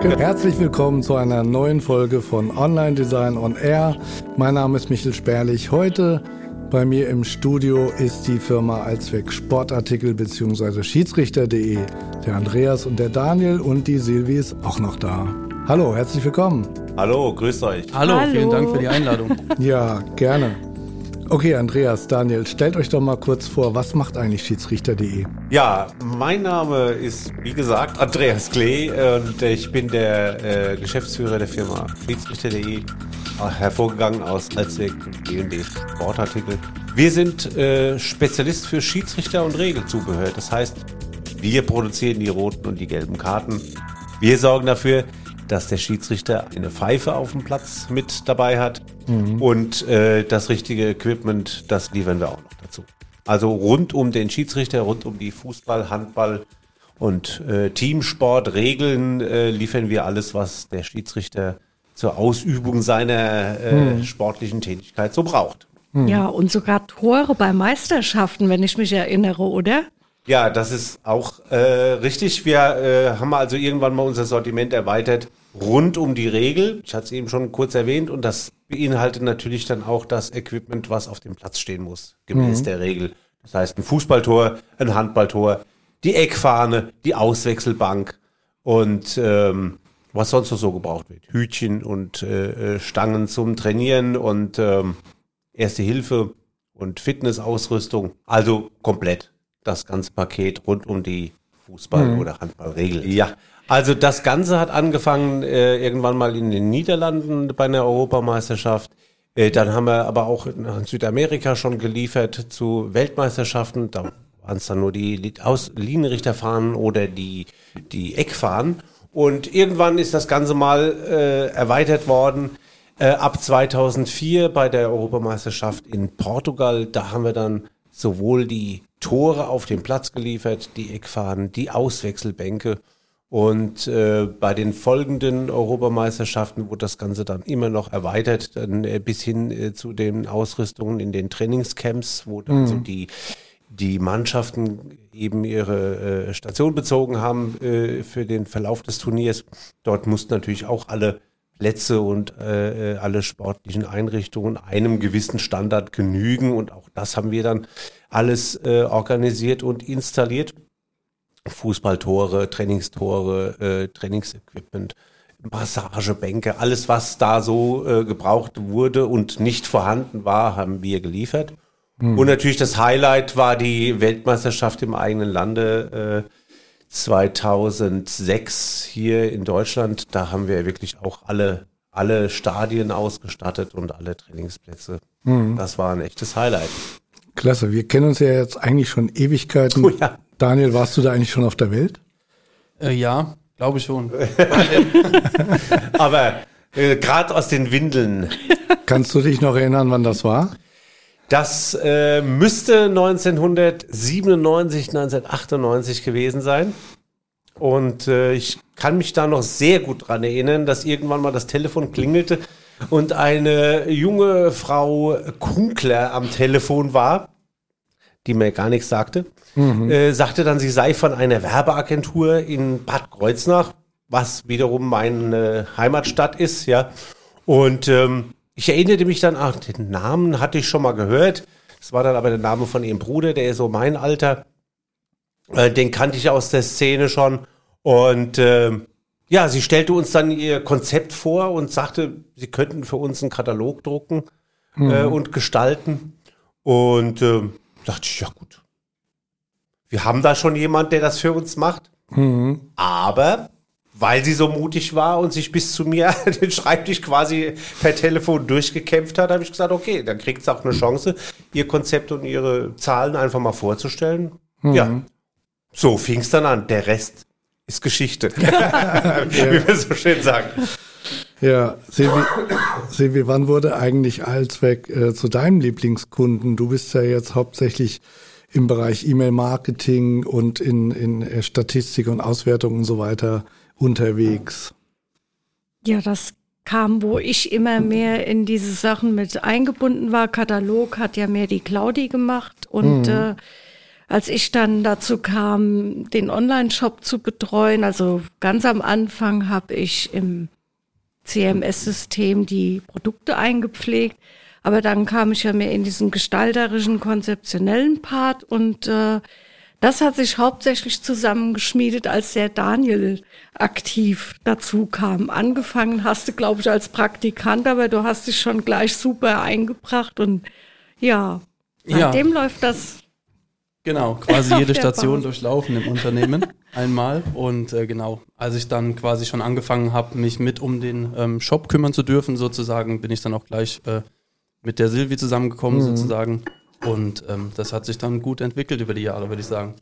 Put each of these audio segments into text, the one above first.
Herzlich willkommen zu einer neuen Folge von Online Design on Air. Mein Name ist Michel Sperlich. Heute bei mir im Studio ist die Firma Allzweck Sportartikel bzw. Schiedsrichter.de. Der Andreas und der Daniel und die Silvi ist auch noch da. Hallo, herzlich willkommen. Hallo, grüßt euch. Hallo, Hallo, vielen Dank für die Einladung. Ja, gerne. Okay, Andreas, Daniel, stellt euch doch mal kurz vor, was macht eigentlich Schiedsrichter.de? Ja, mein Name ist, wie gesagt, Andreas Klee und ich bin der äh, Geschäftsführer der Firma Schiedsrichter.de, hervorgegangen aus Alzweg D&D Sportartikel. Wir sind äh, Spezialist für Schiedsrichter und Regelzubehör. Das heißt, wir produzieren die roten und die gelben Karten. Wir sorgen dafür, dass der Schiedsrichter eine Pfeife auf dem Platz mit dabei hat mhm. und äh, das richtige Equipment, das liefern wir auch noch dazu. Also rund um den Schiedsrichter, rund um die Fußball, Handball und äh, Teamsport, Regeln äh, liefern wir alles, was der Schiedsrichter zur Ausübung seiner äh, mhm. sportlichen Tätigkeit so braucht. Mhm. Ja, und sogar Tore bei Meisterschaften, wenn ich mich erinnere, oder? Ja, das ist auch äh, richtig. Wir äh, haben also irgendwann mal unser Sortiment erweitert rund um die Regel. Ich hatte es eben schon kurz erwähnt und das beinhaltet natürlich dann auch das Equipment, was auf dem Platz stehen muss, gemäß mhm. der Regel. Das heißt ein Fußballtor, ein Handballtor, die Eckfahne, die Auswechselbank und ähm, was sonst noch so gebraucht wird. Hütchen und äh, äh Stangen zum Trainieren und ähm, Erste Hilfe und Fitnessausrüstung. Also komplett das ganze Paket rund um die Fußball- mhm. oder Handballregel. Ja, also das Ganze hat angefangen äh, irgendwann mal in den Niederlanden bei einer Europameisterschaft. Äh, dann haben wir aber auch in Südamerika schon geliefert zu Weltmeisterschaften. Da waren es dann nur die Aus Linienrichterfahnen oder die, die Eckfahnen. Und irgendwann ist das Ganze mal äh, erweitert worden. Äh, ab 2004 bei der Europameisterschaft in Portugal, da haben wir dann sowohl die Tore auf den Platz geliefert, die Eckfahnen, die Auswechselbänke und äh, bei den folgenden Europameisterschaften wurde das Ganze dann immer noch erweitert, dann äh, bis hin äh, zu den Ausrüstungen in den Trainingscamps, wo dann mhm. so die, die Mannschaften eben ihre äh, Station bezogen haben äh, für den Verlauf des Turniers. Dort mussten natürlich auch alle Plätze und äh, äh alle sportlichen Einrichtungen einem gewissen Standard genügen. Und auch das haben wir dann alles äh, organisiert und installiert. Fußballtore, Trainingstore, äh, Trainingsequipment, Massagebänke, alles, was da so äh, gebraucht wurde und nicht vorhanden war, haben wir geliefert. Mhm. Und natürlich das Highlight war die Weltmeisterschaft im eigenen Lande äh, 2006 hier in Deutschland. Da haben wir wirklich auch alle, alle Stadien ausgestattet und alle Trainingsplätze. Mhm. Das war ein echtes Highlight. Klasse, wir kennen uns ja jetzt eigentlich schon Ewigkeiten. Oh ja. Daniel, warst du da eigentlich schon auf der Welt? Äh, ja, glaube ich schon. Aber äh, gerade aus den Windeln. Kannst du dich noch erinnern, wann das war? Das äh, müsste 1997, 1998 gewesen sein. Und äh, ich kann mich da noch sehr gut dran erinnern, dass irgendwann mal das Telefon klingelte und eine junge Frau Kunkler am Telefon war, die mir gar nichts sagte mhm. äh, sagte dann, sie sei von einer Werbeagentur in Bad Kreuznach, was wiederum meine Heimatstadt ist, ja. Und ähm, ich erinnerte mich dann, ach, den Namen hatte ich schon mal gehört. Das war dann aber der Name von ihrem Bruder, der ist so mein Alter. Äh, den kannte ich aus der Szene schon. Und äh, ja, sie stellte uns dann ihr Konzept vor und sagte, sie könnten für uns einen Katalog drucken mhm. äh, und gestalten. Und äh, dachte ich, ja gut, wir haben da schon jemand, der das für uns macht. Mhm. Aber weil sie so mutig war und sich bis zu mir den Schreibtisch quasi per Telefon durchgekämpft hat, habe ich gesagt, okay, dann kriegt sie auch eine Chance, ihr Konzept und ihre Zahlen einfach mal vorzustellen. Mhm. Ja, so fing es dann an. Der Rest ist Geschichte, wie wir so schön sagen. Ja, Silvi, Silvi, wann wurde eigentlich Allzweck äh, zu deinem Lieblingskunden? Du bist ja jetzt hauptsächlich im Bereich E-Mail-Marketing und in, in Statistik und Auswertung und so weiter unterwegs? Ja, das kam, wo ich immer mehr in diese Sachen mit eingebunden war. Katalog hat ja mehr die Claudi gemacht und mhm. äh, als ich dann dazu kam, den Online-Shop zu betreuen, also ganz am Anfang habe ich im CMS-System die Produkte eingepflegt, aber dann kam ich ja mehr in diesen gestalterischen, konzeptionellen Part und äh, das hat sich hauptsächlich zusammengeschmiedet, als der Daniel aktiv dazu kam. Angefangen hast du, glaube ich, als Praktikant, aber du hast dich schon gleich super eingebracht und ja, seitdem ja. läuft das. Genau, quasi jede Station durchlaufen im Unternehmen einmal. Und äh, genau, als ich dann quasi schon angefangen habe, mich mit um den ähm, Shop kümmern zu dürfen, sozusagen, bin ich dann auch gleich äh, mit der Silvi zusammengekommen, mhm. sozusagen. Und ähm, das hat sich dann gut entwickelt über die Jahre, würde ich sagen.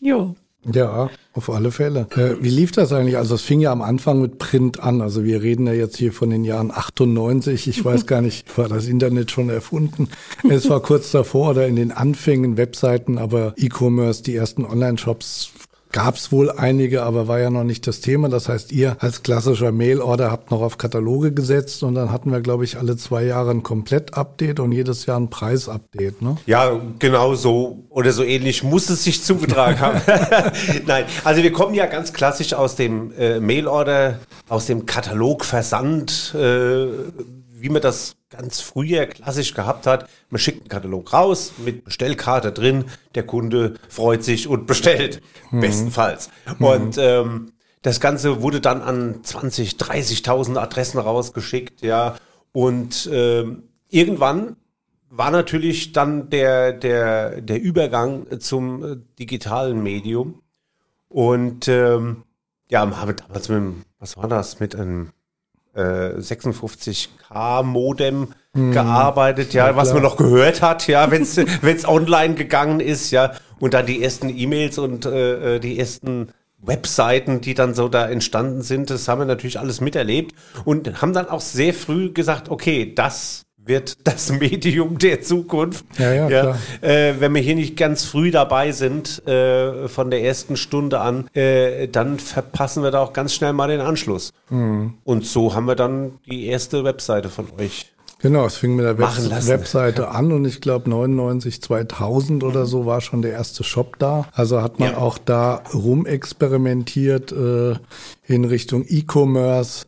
Jo. Ja, auf alle Fälle. Äh, wie lief das eigentlich? Also es fing ja am Anfang mit Print an. Also wir reden ja jetzt hier von den Jahren 98. Ich weiß gar nicht, war das Internet schon erfunden? Es war kurz davor oder in den Anfängen Webseiten, aber E-Commerce, die ersten Online-Shops gab es wohl einige, aber war ja noch nicht das Thema. Das heißt, ihr als klassischer Mail-Order habt noch auf Kataloge gesetzt und dann hatten wir, glaube ich, alle zwei Jahre ein Komplett-Update und jedes Jahr ein Preis-Update. Ne? Ja, genau so oder so ähnlich muss es sich zugetragen haben. Nein, also wir kommen ja ganz klassisch aus dem äh, Mail-Order, aus dem Katalogversand. Äh, wie man das ganz früher klassisch gehabt hat. Man schickt einen Katalog raus mit Bestellkarte drin, der Kunde freut sich und bestellt, mhm. bestenfalls. Mhm. Und ähm, das Ganze wurde dann an 20, 30.000 Adressen rausgeschickt, ja. Und ähm, irgendwann war natürlich dann der, der, der Übergang zum äh, digitalen Medium. Und ähm, ja, haben damals mit, was war das, mit einem 56K-Modem äh, hm. gearbeitet, ja, ja was man noch gehört hat, ja, wenn es online gegangen ist, ja, und dann die ersten E-Mails und äh, äh, die ersten Webseiten, die dann so da entstanden sind, das haben wir natürlich alles miterlebt. Und haben dann auch sehr früh gesagt, okay, das wird das Medium der Zukunft. Ja, ja, ja äh, wenn wir hier nicht ganz früh dabei sind, äh, von der ersten Stunde an, äh, dann verpassen wir da auch ganz schnell mal den Anschluss. Mhm. Und so haben wir dann die erste Webseite von euch. Genau, es fing mit der Web Webseite an und ich glaube 99, 2000 oder so war schon der erste Shop da. Also hat man ja. auch da rumexperimentiert äh, in Richtung E-Commerce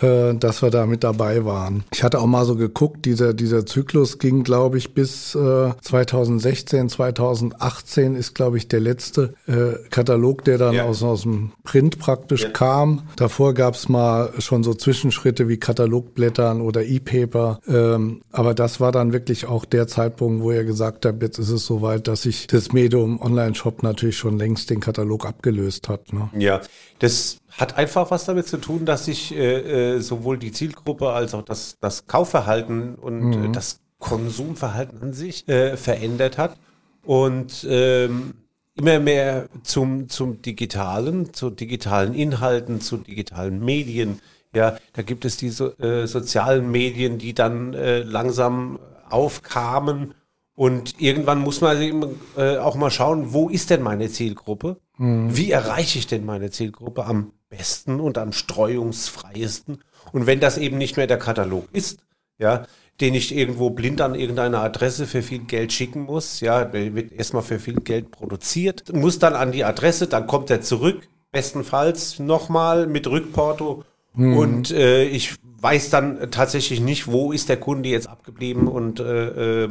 äh, dass wir da mit dabei waren. Ich hatte auch mal so geguckt, dieser, dieser Zyklus ging, glaube ich, bis äh, 2016, 2018 ist, glaube ich, der letzte äh, Katalog, der dann ja. aus, aus dem Print praktisch ja. kam. Davor gab es mal schon so Zwischenschritte wie Katalogblättern oder E-Paper. Ähm, aber das war dann wirklich auch der Zeitpunkt, wo ihr gesagt habt, jetzt ist es soweit, dass sich das Medium Online-Shop natürlich schon längst den Katalog abgelöst hat. Ne? Ja, das hat einfach was damit zu tun, dass sich äh, äh, sowohl die Zielgruppe als auch das, das Kaufverhalten und mhm. äh, das Konsumverhalten an sich äh, verändert hat und ähm, immer mehr zum, zum digitalen, zu digitalen Inhalten, zu digitalen Medien. Ja, da gibt es diese äh, sozialen Medien, die dann äh, langsam aufkamen und irgendwann muss man äh, auch mal schauen, wo ist denn meine Zielgruppe? Mhm. Wie erreiche ich denn meine Zielgruppe am besten und am streuungsfreiesten. Und wenn das eben nicht mehr der Katalog ist, ja, den ich irgendwo blind an irgendeine Adresse für viel Geld schicken muss, ja, der wird erstmal für viel Geld produziert, muss dann an die Adresse, dann kommt er zurück, bestenfalls nochmal mit Rückporto hm. und äh, ich weiß dann tatsächlich nicht, wo ist der Kunde jetzt abgeblieben und äh, äh,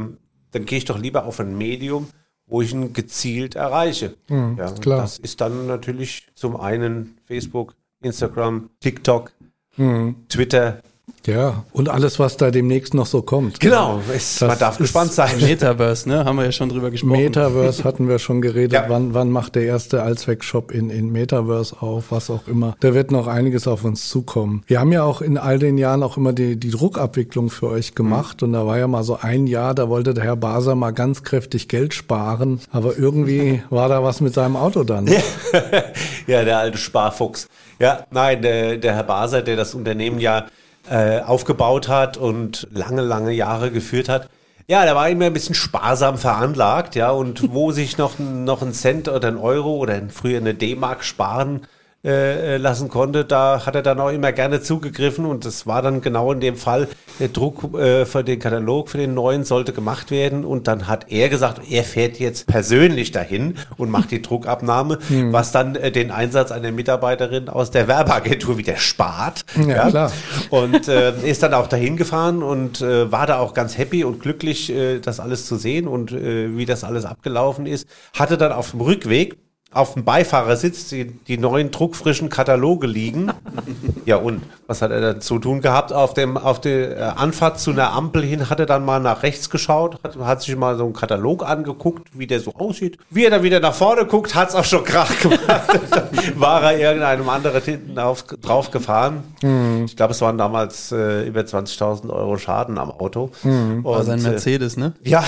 dann gehe ich doch lieber auf ein Medium, wo ich ihn gezielt erreiche. Mhm, ja, klar. Das ist dann natürlich zum einen Facebook, Instagram, TikTok, mhm. Twitter, ja, und alles, was da demnächst noch so kommt. Genau, es, man darf gespannt sein. Metaverse, ne? Haben wir ja schon drüber gesprochen. Metaverse hatten wir schon geredet. Ja. Wann, wann macht der erste Allzweck-Shop in, in Metaverse auf, was auch immer. Da wird noch einiges auf uns zukommen. Wir haben ja auch in all den Jahren auch immer die, die Druckabwicklung für euch gemacht. Mhm. Und da war ja mal so ein Jahr, da wollte der Herr Baser mal ganz kräftig Geld sparen. Aber irgendwie war da was mit seinem Auto dann. ja, der alte Sparfuchs. Ja, nein, der, der Herr Baser, der das Unternehmen ja äh, aufgebaut hat und lange, lange Jahre geführt hat. Ja, der war immer ein bisschen sparsam veranlagt, ja, und wo sich noch, noch ein Cent oder ein Euro oder früher eine D-Mark sparen äh, lassen konnte, da hat er dann auch immer gerne zugegriffen und das war dann genau in dem Fall, der Druck äh, für den Katalog, für den neuen sollte gemacht werden und dann hat er gesagt, er fährt jetzt persönlich dahin und macht die Druckabnahme, hm. was dann äh, den Einsatz einer Mitarbeiterin aus der Werbeagentur wieder spart. Ja, ja. klar. Und äh, ist dann auch dahin gefahren und äh, war da auch ganz happy und glücklich, äh, das alles zu sehen und äh, wie das alles abgelaufen ist. Hatte dann auf dem Rückweg auf dem Beifahrersitz die, die neuen druckfrischen Kataloge liegen. ja und was hat er da zu tun gehabt? Auf dem auf der äh, Anfahrt zu einer Ampel hin hat er dann mal nach rechts geschaut, hat, hat sich mal so einen Katalog angeguckt, wie der so aussieht. Wie er dann wieder nach vorne guckt, hat's auch schon krach gemacht. war er irgendeinem anderen hinten auf, drauf gefahren. Mhm. Ich glaube, es waren damals äh, über 20.000 Euro Schaden am Auto. Mhm. War sein äh, Mercedes, ne? Ja,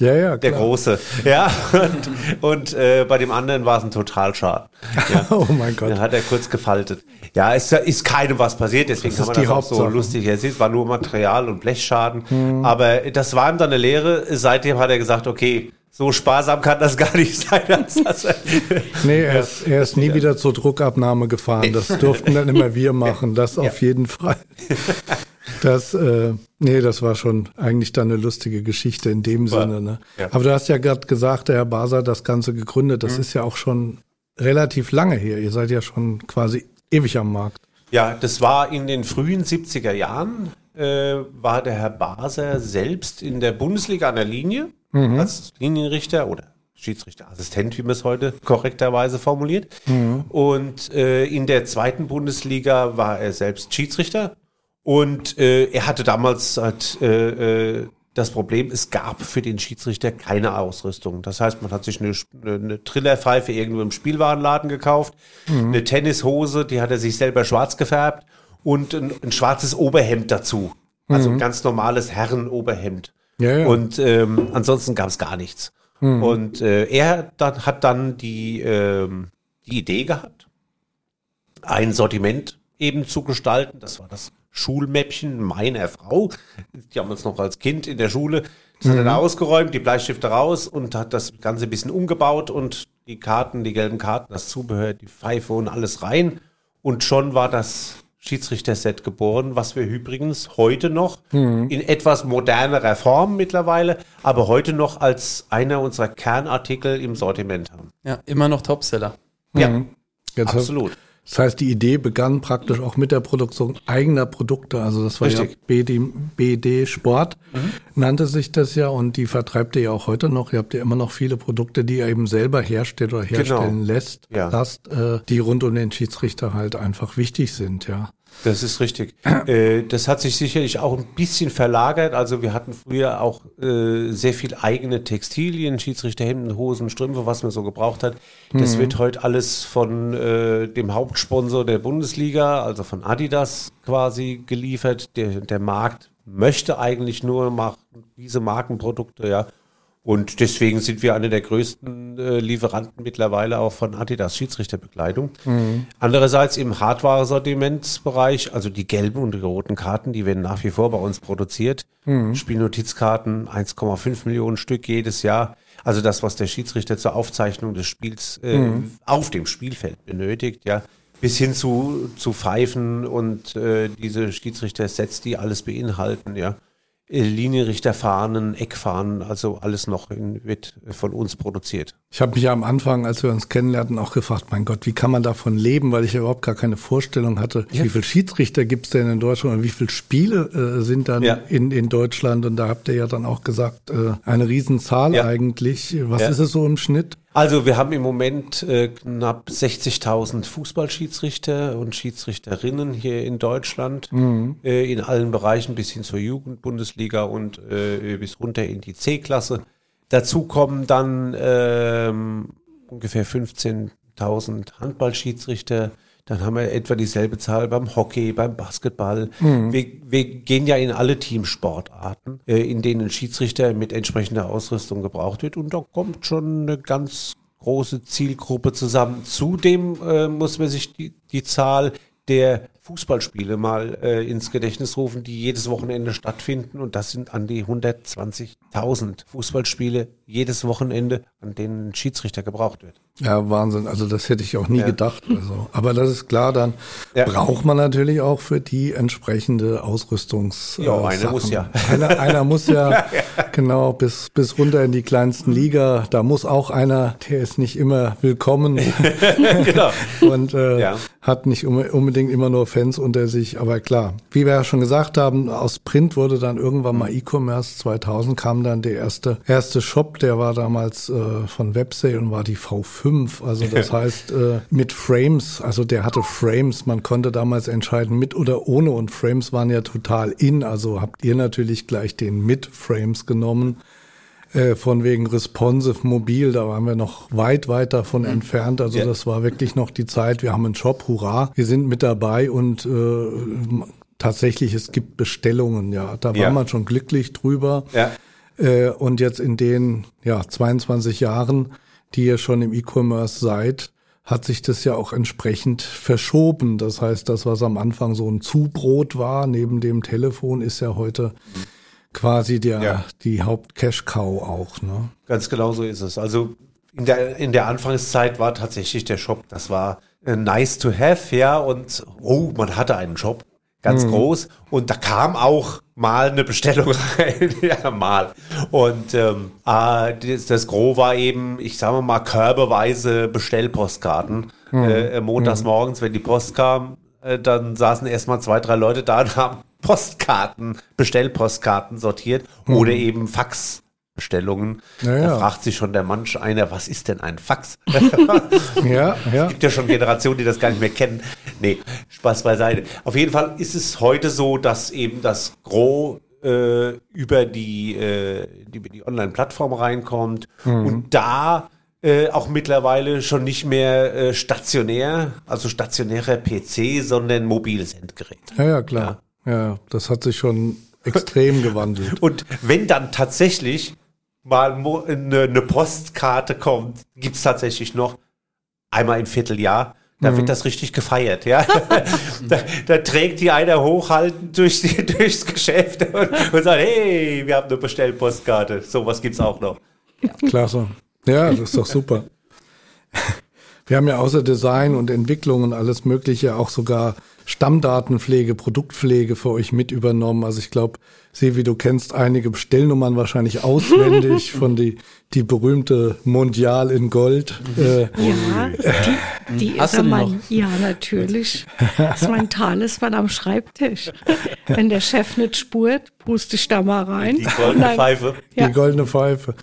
ja, ja, klar. Der große. Ja, und, und äh, bei dem anderen war es ein Totalschaden. Ja. oh mein Gott. Dann hat er kurz gefaltet. Ja, es ist keinem was passiert, deswegen kann man das auch so lustig erzählen. Es war nur Material- und Blechschaden. Hm. Aber das war ihm dann eine Lehre. Seitdem hat er gesagt, okay, so sparsam kann das gar nicht sein. Als nee, er ist, er ist nie wieder zur Druckabnahme gefahren. Das durften dann immer wir machen, das auf jeden Fall. Das, äh, nee, das war schon eigentlich dann eine lustige Geschichte in dem war, Sinne. Ne? Ja. Aber du hast ja gerade gesagt, der Herr Basa hat das Ganze gegründet. Das mhm. ist ja auch schon relativ lange her. Ihr seid ja schon quasi ewig am Markt. Ja, das war in den frühen 70er Jahren, äh, war der Herr Baser selbst in der Bundesliga an der Linie mhm. als Linienrichter oder Schiedsrichterassistent, wie man es heute korrekterweise formuliert. Mhm. Und äh, in der zweiten Bundesliga war er selbst Schiedsrichter und äh, er hatte damals halt äh, äh, das Problem, es gab für den Schiedsrichter keine Ausrüstung. Das heißt, man hat sich eine, eine Trillerpfeife irgendwo im Spielwarenladen gekauft, mhm. eine Tennishose, die hat er sich selber schwarz gefärbt und ein, ein schwarzes Oberhemd dazu. Also mhm. ein ganz normales Herrenoberhemd. Ja, ja. Und ähm, ansonsten gab es gar nichts. Mhm. Und äh, er dann, hat dann die, ähm, die Idee gehabt, ein Sortiment eben zu gestalten. Das war das Schulmäppchen meiner Frau. Die haben uns noch als Kind in der Schule. Das mhm. hat er da mhm. ausgeräumt, die Bleistifte raus und hat das Ganze ein bisschen umgebaut und die Karten, die gelben Karten, das Zubehör, die Pfeife und alles rein. Und schon war das Schiedsrichter-Set geboren, was wir übrigens heute noch mhm. in etwas modernerer Form mittlerweile, aber heute noch als einer unserer Kernartikel im Sortiment haben. Ja, immer noch Topseller. Ja, mhm. absolut. Das heißt, die Idee begann praktisch auch mit der Produktion eigener Produkte. Also das war Richtig. ja BD, BD Sport, mhm. nannte sich das ja und die vertreibt ihr ja auch heute noch. Ihr habt ja immer noch viele Produkte, die ihr eben selber herstellt oder herstellen genau. lässt, ja. lasst, äh, die rund um den Schiedsrichter halt einfach wichtig sind, ja. Das ist richtig. Äh, das hat sich sicherlich auch ein bisschen verlagert. Also wir hatten früher auch äh, sehr viel eigene Textilien, Schiedsrichterhemden, Hosen, Strümpfe, was man so gebraucht hat. Das mhm. wird heute alles von äh, dem Hauptsponsor der Bundesliga, also von Adidas quasi geliefert. Der, der Markt möchte eigentlich nur machen, diese Markenprodukte, ja. Und deswegen sind wir eine der größten äh, Lieferanten mittlerweile auch von Adidas Schiedsrichterbekleidung. Mhm. Andererseits im Hardware-Sortimentsbereich, also die gelben und die roten Karten, die werden nach wie vor bei uns produziert. Mhm. Spielnotizkarten, 1,5 Millionen Stück jedes Jahr. Also das, was der Schiedsrichter zur Aufzeichnung des Spiels äh, mhm. auf dem Spielfeld benötigt, ja. Bis hin zu, zu Pfeifen und äh, diese Schiedsrichter-Sets, die alles beinhalten, ja. Linienrichterfahnen, Eckfahnen, also alles noch in, wird von uns produziert. Ich habe mich ja am Anfang, als wir uns kennenlernten, auch gefragt, mein Gott, wie kann man davon leben, weil ich ja überhaupt gar keine Vorstellung hatte, ja. wie viele Schiedsrichter gibt es denn in Deutschland und wie viele Spiele äh, sind dann ja. in, in Deutschland und da habt ihr ja dann auch gesagt, äh, eine Riesenzahl ja. eigentlich. Was ist es so im Schnitt? Also wir haben im Moment äh, knapp 60.000 Fußballschiedsrichter und Schiedsrichterinnen hier in Deutschland, mhm. äh, in allen Bereichen bis hin zur Jugendbundesliga und äh, bis runter in die C-Klasse. Dazu kommen dann ähm, ungefähr 15.000 Handballschiedsrichter, dann haben wir etwa dieselbe Zahl beim Hockey, beim Basketball. Mhm. Wir, wir, gehen ja in alle Teamsportarten, äh, in denen Schiedsrichter mit entsprechender Ausrüstung gebraucht wird. Und da kommt schon eine ganz große Zielgruppe zusammen. Zudem äh, muss man sich die, die Zahl der Fußballspiele mal äh, ins Gedächtnis rufen, die jedes Wochenende stattfinden. Und das sind an die 120.000 Fußballspiele jedes Wochenende, an denen ein Schiedsrichter gebraucht wird. Ja, Wahnsinn. Also das hätte ich auch nie ja. gedacht. Also, aber das ist klar, dann ja. braucht man natürlich auch für die entsprechende Ausrüstungs. Ja, einer Sachen. muss ja. Einer, einer muss ja, ja, genau, bis, bis runter in die kleinsten Liga. Da muss auch einer, der ist nicht immer willkommen. genau. Und äh, hat nicht unbedingt immer nur Fans unter sich. Aber klar, wie wir ja schon gesagt haben, aus Print wurde dann irgendwann mal E-Commerce. 2000 kam dann der erste, erste Shop, der war damals äh, von Websay und war die V5 fünf. Also das heißt äh, mit Frames, also der hatte Frames. Man konnte damals entscheiden mit oder ohne und Frames waren ja total in. Also habt ihr natürlich gleich den mit Frames genommen. Äh, von wegen responsive mobil, da waren wir noch weit, weit davon mhm. entfernt. Also ja. das war wirklich noch die Zeit. Wir haben einen Shop, hurra, wir sind mit dabei und äh, tatsächlich, es gibt Bestellungen, ja. Da ja. war man schon glücklich drüber. Ja. Äh, und jetzt in den ja, 22 Jahren die ihr schon im E-Commerce seid, hat sich das ja auch entsprechend verschoben. Das heißt, das, was am Anfang so ein Zubrot war, neben dem Telefon, ist ja heute quasi der, ja. die Haupt-Cash-Cow auch. Ne? Ganz genau so ist es. Also in der, in der Anfangszeit war tatsächlich der Shop, das war äh, nice to have, ja, und oh, man hatte einen Shop ganz mhm. groß. Und da kam auch mal eine Bestellung rein. ja, mal. Und ähm, äh, das, das Gros war eben, ich sage mal, körbeweise Bestellpostkarten. Mhm. Äh, montags mhm. morgens, wenn die Post kam, äh, dann saßen erstmal zwei, drei Leute da und haben Postkarten, Bestellpostkarten sortiert mhm. oder eben Fax Bestellungen. Ja, Da fragt sich schon der manch einer, was ist denn ein Fax? ja, ja. Es gibt ja schon Generationen, die das gar nicht mehr kennen. Nee, Spaß beiseite. Auf jeden Fall ist es heute so, dass eben das Gros äh, über die, äh, die, die Online-Plattform reinkommt mhm. und da äh, auch mittlerweile schon nicht mehr äh, stationär, also stationärer PC, sondern mobiles Endgerät. Ja, ja, klar. Ja, ja das hat sich schon extrem gewandelt. Und wenn dann tatsächlich mal eine, eine Postkarte kommt, gibt's tatsächlich noch einmal im Vierteljahr. Da mhm. wird das richtig gefeiert, ja. da, da, trägt die einer hochhaltend durch die, durchs Geschäft und, und, sagt, hey, wir haben eine Bestellpostkarte. Sowas gibt's auch noch. Klasse. Ja, das ist doch super. Wir haben ja außer Design und Entwicklung und alles Mögliche auch sogar Stammdatenpflege, Produktpflege für euch mit übernommen. Also ich glaube, Sevi, du kennst einige Bestellnummern wahrscheinlich auswendig von die, die berühmte Mondial in Gold. Äh, ja, die, die ist ja mein, ja, natürlich. Das ist mein Talisman am Schreibtisch. Wenn der Chef nicht spurt, puste ich da mal rein. Die goldene Nein. Pfeife. Ja. Die goldene Pfeife.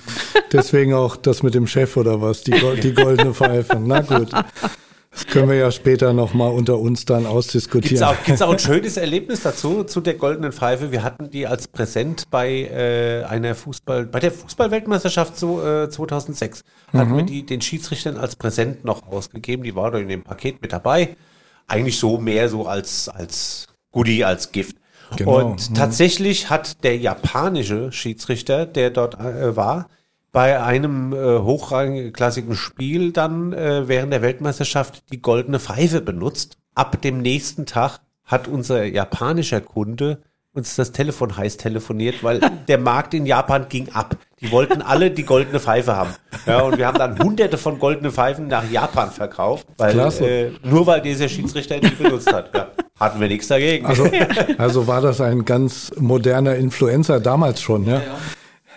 Deswegen auch das mit dem Chef oder was, die, die goldene Pfeife. Na gut. Das können wir ja später nochmal unter uns dann ausdiskutieren. Gibt es auch, auch, ein schönes Erlebnis dazu, zu der goldenen Pfeife? Wir hatten die als Präsent bei äh, einer Fußball, bei der Fußballweltmeisterschaft so, äh, 2006. Hatten mhm. wir die den Schiedsrichtern als Präsent noch ausgegeben. Die war da in dem Paket mit dabei. Eigentlich so mehr so als, als Goodie, als Gift. Genau. Und mhm. tatsächlich hat der japanische Schiedsrichter, der dort äh, war, bei einem äh, hochklassigen Spiel dann äh, während der Weltmeisterschaft die goldene Pfeife benutzt. Ab dem nächsten Tag hat unser japanischer Kunde uns das Telefon heiß telefoniert, weil der Markt in Japan ging ab. Die wollten alle die goldene Pfeife haben. Ja, und wir haben dann hunderte von goldenen Pfeifen nach Japan verkauft, weil äh, nur weil dieser Schiedsrichter die benutzt hat. Ja, hatten wir nichts dagegen. Also, also war das ein ganz moderner Influencer damals schon, ja? ja, ja.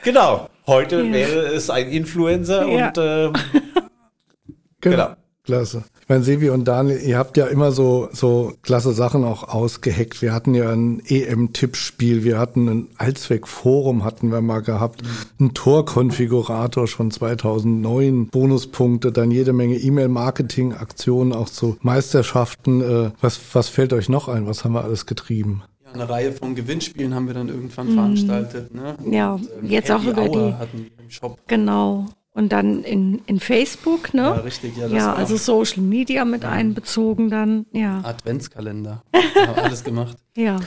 Genau. Heute ja. wäre es ein Influencer ja. und ähm, genau. genau. Klasse. Ich meine, Sevi und Daniel, ihr habt ja immer so, so klasse Sachen auch ausgeheckt. Wir hatten ja ein EM-Tippspiel, wir hatten ein Allzweck-Forum hatten wir mal gehabt, mhm. ein Torkonfigurator schon 2009, Bonuspunkte, dann jede Menge E-Mail-Marketing-Aktionen auch zu Meisterschaften. Äh, was, was fällt euch noch ein? Was haben wir alles getrieben? Eine Reihe von Gewinnspielen haben wir dann irgendwann mhm. veranstaltet. Ne? Ja, und, ähm, jetzt Happy auch über Hour die. Hatten wir im Shop. Genau. Und dann in, in Facebook, ne? Ja, richtig. Ja, ja also Social Media mit ja. einbezogen dann, ja. Adventskalender. haben alles gemacht. Ja.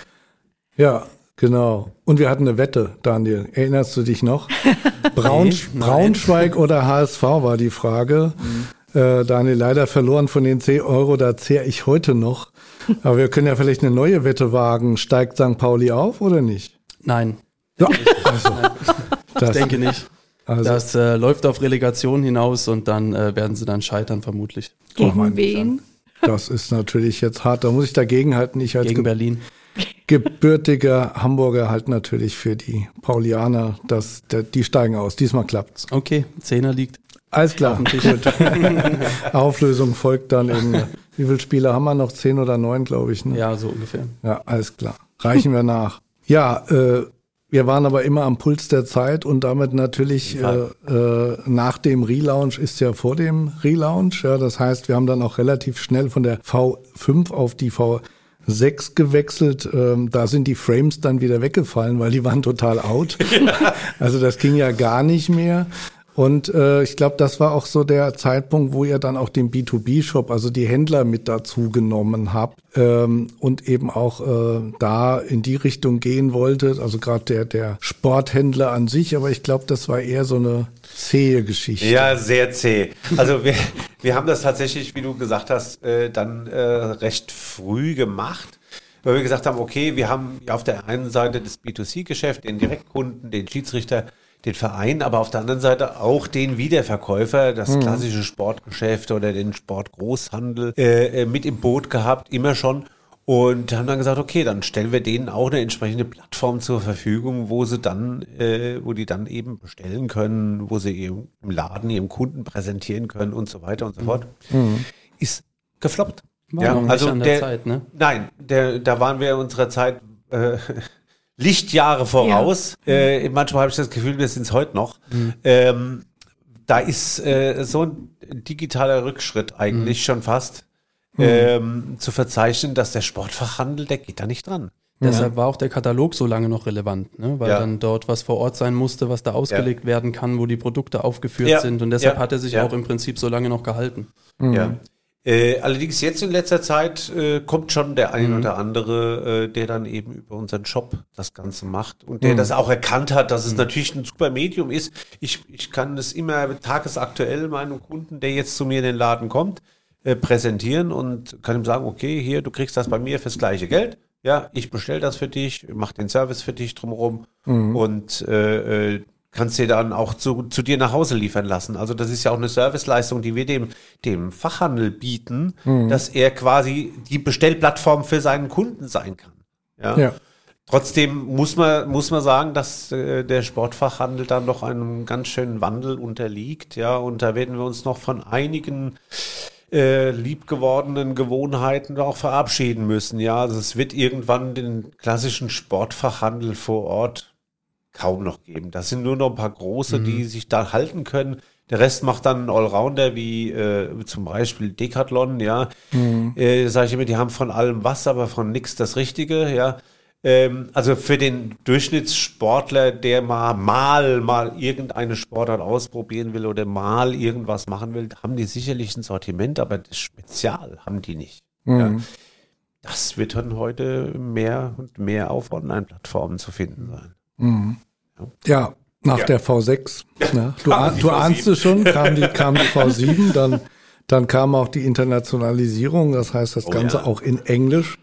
Ja, genau. Und wir hatten eine Wette, Daniel. Erinnerst du dich noch? Braun, nee, Braunschweig oder HSV war die Frage. Mhm. Äh, Daniel, leider verloren von den 10 Euro, da zehre ich heute noch. Aber wir können ja vielleicht eine neue Wette wagen. Steigt St. Pauli auf oder nicht? Nein. Ja, also, Ich denke nicht. Also, Das äh, läuft auf Relegation hinaus und dann äh, werden sie dann scheitern, vermutlich. Gegen mein wen? das ist natürlich jetzt hart. Da muss ich dagegenhalten. Ich als Gegen ge Berlin. gebürtiger Hamburger halt natürlich für die Paulianer. Das, der, die steigen aus. Diesmal klappt's. Okay, Zehner liegt. Alles klar. Auflösung folgt dann in, wie viele Spiele haben wir noch? Zehn oder neun, glaube ich. Ne? Ja, so ungefähr. Ja, alles klar. Reichen wir nach. Ja, äh, wir waren aber immer am Puls der Zeit und damit natürlich äh, äh, nach dem Relaunch ist ja vor dem Relaunch. Ja, das heißt, wir haben dann auch relativ schnell von der V5 auf die V6 gewechselt. Ähm, da sind die Frames dann wieder weggefallen, weil die waren total out. Also das ging ja gar nicht mehr. Und äh, ich glaube, das war auch so der Zeitpunkt, wo ihr dann auch den B2B-Shop, also die Händler mit dazu genommen habt ähm, und eben auch äh, da in die Richtung gehen wolltet. Also gerade der, der Sporthändler an sich, aber ich glaube, das war eher so eine zähe Geschichte. Ja, sehr zäh. Also wir, wir haben das tatsächlich, wie du gesagt hast, äh, dann äh, recht früh gemacht. Weil wir gesagt haben, okay, wir haben auf der einen Seite das B2C-Geschäft, den Direktkunden, den Schiedsrichter, den Verein, aber auf der anderen Seite auch den Wiederverkäufer, das klassische Sportgeschäft oder den Sportgroßhandel äh, äh, mit im Boot gehabt, immer schon. Und haben dann gesagt, okay, dann stellen wir denen auch eine entsprechende Plattform zur Verfügung, wo sie dann, äh, wo die dann eben bestellen können, wo sie eben im Laden ihrem Kunden präsentieren können und so weiter und so fort. Ist gefloppt. War noch nicht an der Zeit, ne? Nein, der, da waren wir in unserer Zeit äh, Lichtjahre voraus. Äh, manchmal habe ich das Gefühl, wir sind es heute noch. Ähm, da ist äh, so ein digitaler Rückschritt eigentlich schon fast ähm, zu verzeichnen, dass der Sportfachhandel, der geht da nicht dran. Deshalb war auch der Katalog so lange noch relevant, ne? weil Ja. dann dort was vor Ort sein musste, was da ausgelegt werden kann, wo die Produkte aufgeführt Ja. sind. Und deshalb Ja. hat er sich Ja. auch im Prinzip so lange noch gehalten. Ja. Äh, allerdings jetzt in letzter Zeit äh, kommt schon der ein oder andere, äh, der dann eben über unseren Shop das Ganze macht und der das auch erkannt hat, dass es natürlich ein super Medium ist. Ich, ich kann das immer tagesaktuell meinem Kunden, der jetzt zu mir in den Laden kommt, äh, präsentieren und kann ihm sagen, okay, hier, du kriegst das bei mir fürs gleiche Geld. Ja, ich bestell das für dich, mach den Service für dich drumherum und äh, äh, kannst dir dann auch zu, zu dir nach Hause liefern lassen. Also das ist ja auch eine Serviceleistung, die wir dem, dem Fachhandel bieten, dass er quasi die Bestellplattform für seinen Kunden sein kann. Ja. Ja. Trotzdem muss man, muss man sagen, dass äh, der Sportfachhandel dann noch einem ganz schönen Wandel unterliegt. Ja, und da werden wir uns noch von einigen äh, liebgewordenen Gewohnheiten auch verabschieden müssen. Ja, also es wird irgendwann den klassischen Sportfachhandel vor Ort kaum noch geben. Das sind nur noch ein paar große, die sich da halten können. Der Rest macht dann einen Allrounder wie äh, zum Beispiel Decathlon, ja. Äh, Sage ich immer, die haben von allem was, aber von nichts das Richtige, ja. Ähm, also für den Durchschnittssportler, der mal, mal, mal irgendeine Sportart ausprobieren will oder mal irgendwas machen will, haben die sicherlich ein Sortiment, aber das Spezial haben die nicht. Ja. Das wird dann heute mehr und mehr auf Online-Plattformen zu finden sein. Ja, nach Ja. der V6. Ne? Du, du V7. ahnst es schon, kam die, kam die V7, dann, dann kam auch die Internationalisierung, das heißt das Oh Ganze ja. auch in Englisch.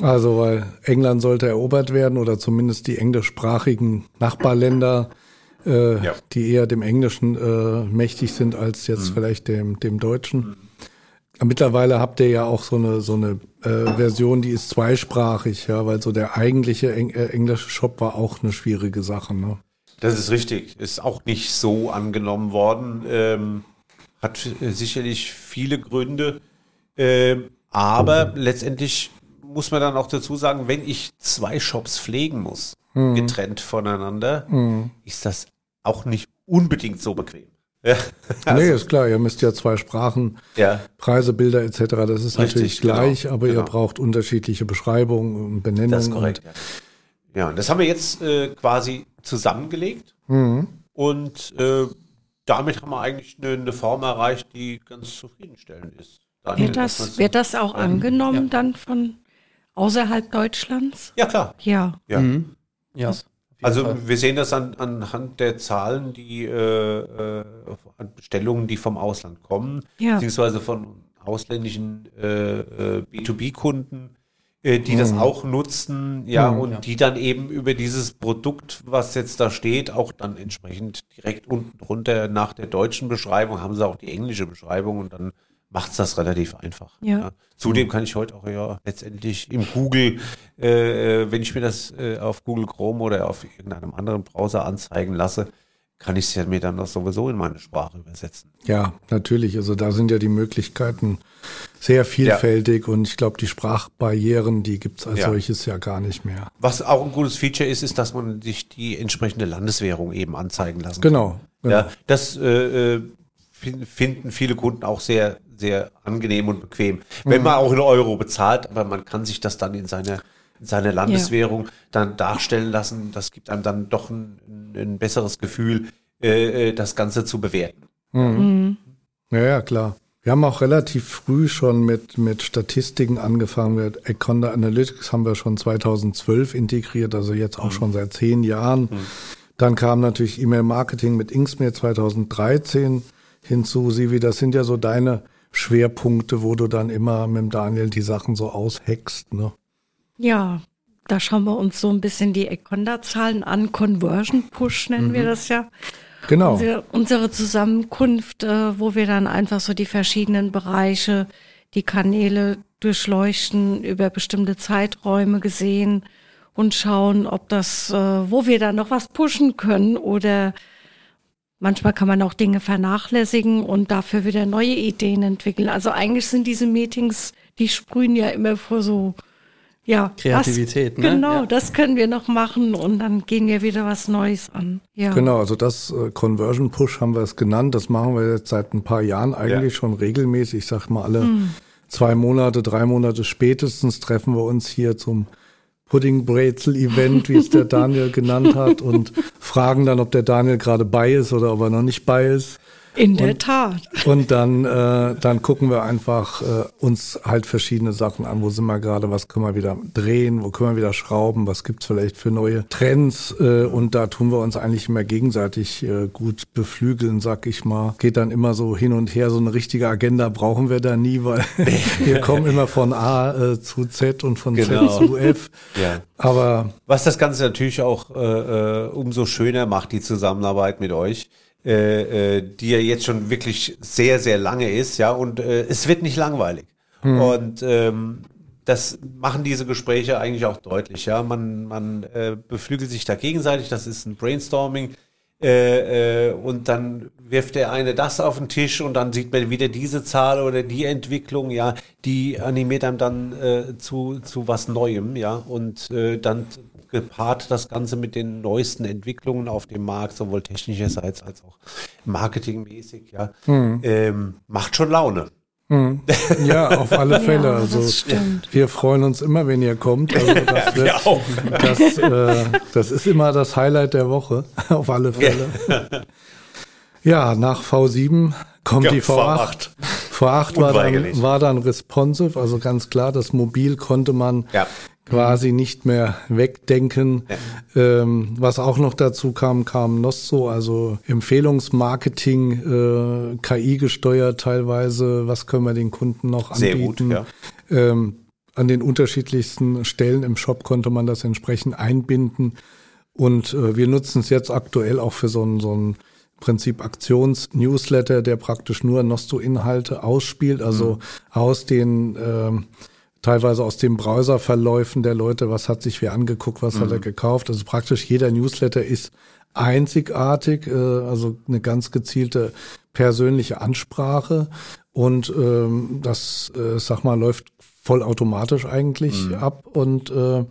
Also, weil England sollte erobert werden oder zumindest die englischsprachigen Nachbarländer, äh, Ja. die eher dem Englischen äh, mächtig sind als Mhm. jetzt vielleicht dem, dem Deutschen. Mittlerweile habt ihr ja auch so eine so eine äh, Version, die ist zweisprachig, ja, weil so der eigentliche Eng äh, englische Shop war auch eine schwierige Sache. Ne? Das ist richtig. Ist auch nicht so angenommen worden. Ähm, hat äh, sicherlich viele Gründe. Ähm, aber letztendlich muss man dann auch dazu sagen, wenn ich zwei Shops pflegen muss, getrennt voneinander, ist das auch nicht unbedingt so bequem. Ja, nee, ist klar, ihr müsst ja zwei Sprachen, ja. Preise, Bilder etc., das ist Richtig, natürlich gleich, genau, aber ihr genau. braucht unterschiedliche Beschreibungen und Benennungen. Das ist korrekt. Ja, ja und das haben wir jetzt äh, quasi zusammengelegt. Und äh, damit haben wir eigentlich eine, eine Form erreicht, die ganz zufriedenstellend ist. Daniel, Wird das, wird das auch angenommen dann von außerhalb Deutschlands? Ja, klar. Ja. Ja. Ja. Also Fall. wir sehen das an, anhand der Zahlen, die äh, äh, an Bestellungen, die vom Ausland kommen, Ja. beziehungsweise von ausländischen äh, äh, B2B-Kunden, äh, die mhm. das auch nutzen, ja, mhm, und ja. die dann eben über dieses Produkt, was jetzt da steht, auch dann entsprechend direkt unten drunter nach der deutschen Beschreibung haben sie auch die englische Beschreibung und dann macht es das relativ einfach. Ja. ja. Zudem kann ich heute auch ja letztendlich im Google, äh, äh, wenn ich mir das äh, auf Google Chrome oder auf irgendeinem anderen Browser anzeigen lasse, kann ich es ja mir dann das sowieso in meine Sprache übersetzen. Ja, natürlich. Also da sind ja die Möglichkeiten sehr vielfältig ja. und ich glaube, die Sprachbarrieren, die gibt es als ja. solches ja gar nicht mehr. Was auch ein gutes Feature ist, ist, dass man sich die entsprechende Landeswährung eben anzeigen lassen genau, kann. Genau. Ja, das äh, äh finden viele Kunden auch sehr, sehr angenehm und bequem. Wenn mhm. man auch in Euro bezahlt, aber man kann sich das dann in seine seine Landeswährung ja. dann darstellen lassen. Das gibt einem dann doch ein, ein besseres Gefühl, äh, äh, das Ganze zu bewerten. Mhm. Mhm. Ja, ja, klar. Wir haben auch relativ früh schon mit, mit Statistiken angefangen. Mit Econda Analytics haben wir schon 2012 integriert, also jetzt auch mhm. schon seit zehn Jahren. Mhm. Dann kam natürlich E-Mail-Marketing mit Inksmere 2013 hinzu. Sivi, das sind ja so deine Schwerpunkte, wo du dann immer mit dem Daniel die Sachen so aushackst, ne? Ja, da schauen wir uns so ein bisschen die Econda-Zahlen an. Conversion Push nennen mhm. wir das ja. Genau. Unsere, unsere Zusammenkunft, äh, wo wir dann einfach so die verschiedenen Bereiche, die Kanäle durchleuchten, über bestimmte Zeiträume gesehen und schauen, ob das, äh, wo wir dann noch was pushen können oder manchmal kann man auch Dinge vernachlässigen und dafür wieder neue Ideen entwickeln. Also eigentlich sind diese Meetings, die sprühen ja immer vor so ja, Kreativität, das, ne? Genau, ja. das können wir noch machen und dann gehen wir wieder was Neues an. Ja. Genau, also das äh, Conversion Push haben wir es genannt. Das machen wir jetzt seit ein paar Jahren eigentlich ja. schon regelmäßig. Ich sag mal, alle hm. zwei Monate, drei Monate spätestens treffen wir uns hier zum Pudding Brezel Event, wie es der Daniel genannt hat, und fragen dann, ob der Daniel gerade bei ist oder ob er noch nicht bei ist. In der und, Tat. Und dann, äh, dann gucken wir einfach äh, uns halt verschiedene Sachen an. Wo sind wir gerade? Was können wir wieder drehen? Wo können wir wieder schrauben? Was gibt's vielleicht für neue Trends? Äh, und da tun wir uns eigentlich immer gegenseitig äh, gut beflügeln, sag ich mal. Geht dann immer so hin und her. So eine richtige Agenda brauchen wir da nie, weil wir kommen immer von A äh, zu Z und von genau. Z zu F. Ja. Aber was das Ganze natürlich auch äh, äh, umso schöner macht, die Zusammenarbeit mit euch äh, äh, die ja jetzt schon wirklich sehr, sehr lange ist, ja, und äh, es wird nicht langweilig. Hm. Und ähm, das machen diese Gespräche eigentlich auch deutlich, ja. Man, man äh, beflügelt sich da gegenseitig, das ist ein Brainstorming. Äh, äh, und dann wirft der eine das auf den Tisch und dann sieht man wieder diese Zahl oder die Entwicklung, ja, die animiert einem dann äh, zu, zu was Neuem, ja, und äh, dann gepaart das Ganze mit den neuesten Entwicklungen auf dem Markt, sowohl technischerseits als auch marketingmäßig, ja, hm. ähm, macht schon Laune. Hm. Ja, auf alle Fälle. Ja, also wir freuen uns immer, wenn ihr kommt. Also das, wird, das, äh, das ist immer das Highlight der Woche, auf alle Fälle. Ja, nach V7 kommt ja, die V8. V8, V8 war, dann, war dann responsive, also ganz klar, das Mobil konnte man ja quasi nicht mehr wegdenken. Ja. Ähm, was auch noch dazu kam, kam Nosso, also Empfehlungsmarketing, äh, KI gesteuert teilweise. Was können wir den Kunden noch anbieten? Sehr gut, ja. Ähm, an den unterschiedlichsten Stellen im Shop konnte man das entsprechend einbinden. Und äh, wir nutzen es jetzt aktuell auch für so ein, so ein Prinzip Aktions-Newsletter, der praktisch nur Nosto-Inhalte ausspielt, also mhm. aus den äh, teilweise aus den Browserverläufen der Leute, was hat sich wer angeguckt, was mhm. hat er mhm. gekauft. Also praktisch jeder Newsletter ist einzigartig, äh, also eine ganz gezielte persönliche Ansprache und ähm, das, äh, sag mal, läuft vollautomatisch eigentlich mhm. ab und äh,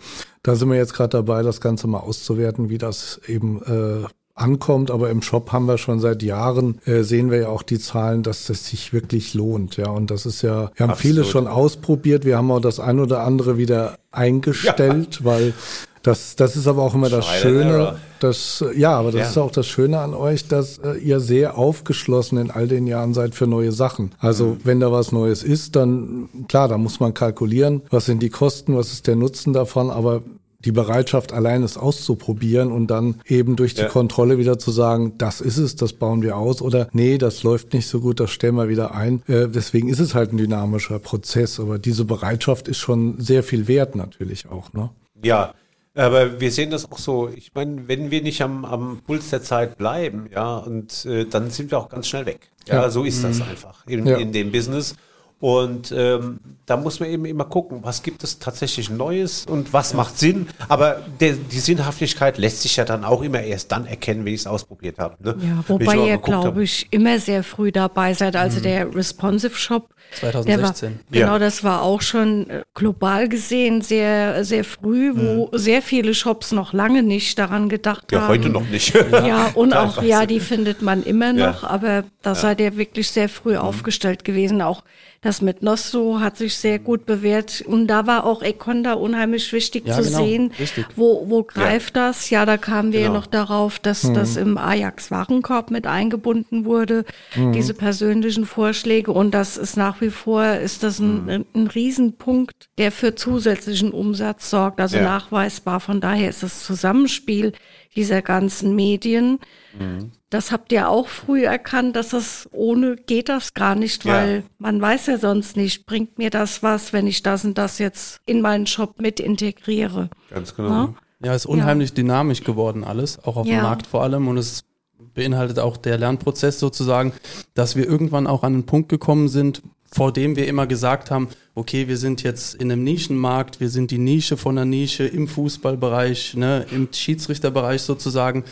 da sind wir jetzt gerade dabei, das Ganze mal auszuwerten, wie das eben äh, ankommt, aber im Shop haben wir schon seit Jahren, äh, sehen wir ja auch die Zahlen, dass das sich wirklich lohnt. Ja, und das ist ja, wir haben Absolut. vieles schon ausprobiert, wir haben auch das ein oder andere wieder eingestellt, ja. weil das, das ist aber auch immer das Schöne, das, ja, aber das ja. ist auch das Schöne an euch, dass äh, ihr sehr aufgeschlossen in all den Jahren seid für neue Sachen. Also, mhm. wenn da was Neues ist, dann, klar, da muss man kalkulieren, was sind die Kosten, was ist der Nutzen davon, aber die Bereitschaft, allein es auszuprobieren und dann eben durch die Ja. Kontrolle wieder zu sagen, das ist es, das bauen wir aus oder nee, das läuft nicht so gut, das stellen wir wieder ein. Äh, deswegen ist es halt ein dynamischer Prozess, aber diese Bereitschaft ist schon sehr viel wert natürlich auch. Ne? Ja, aber wir sehen das auch so. Ich meine, wenn wir nicht am, am Puls der Zeit bleiben, ja, und äh, dann sind wir auch ganz schnell weg. Ja, Ja. so ist das einfach in, Ja. in dem Business. Und ähm, da muss man eben immer gucken, was gibt es tatsächlich Neues und was macht Sinn. Aber der, die Sinnhaftigkeit lässt sich ja dann auch immer erst dann erkennen, wenn ich es ausprobiert habe. Ne? Ja, wobei ihr, glaube ich, immer sehr früh dabei seid. Also der Responsive Shop, der war, 2016. genau, Ja. das war auch schon äh, global gesehen sehr, sehr früh, wo sehr viele Shops noch lange nicht daran gedacht Ja, haben. heute noch nicht. Ja, und auch, ja, die findet man immer Ja. noch, aber da seid ihr wirklich sehr früh aufgestellt gewesen. Auch das mit Nostro hat sich sehr gut bewährt. Und da war auch Econda unheimlich wichtig Ja, zu genau, sehen, richtig. wo, wo greift das? Ja, da kamen wir ja Genau. noch darauf, dass das im Ajax-Warenkorb mit eingebunden wurde, diese persönlichen Vorschläge. Und das ist nach wie vor, ist das ein, ein, ein Riesenpunkt, der für zusätzlichen Umsatz sorgt, also Ja. nachweisbar. Von daher ist das Zusammenspiel dieser ganzen Medien. Das habt ihr auch früh erkannt, dass das ohne geht das gar nicht, Ja. weil man weiß ja sonst nicht, bringt mir das was, wenn ich das und das jetzt in meinen Shop mit integriere. Ganz genau. Ja? Ja, ist unheimlich dynamisch geworden alles, auch auf Ja. dem Markt vor allem. Und es beinhaltet auch der Lernprozess sozusagen, dass wir irgendwann auch an einen Punkt gekommen sind, vor dem wir immer gesagt haben, okay, wir sind jetzt in einem Nischenmarkt, wir sind die Nische von der Nische im Fußballbereich, ne, im Schiedsrichterbereich sozusagen.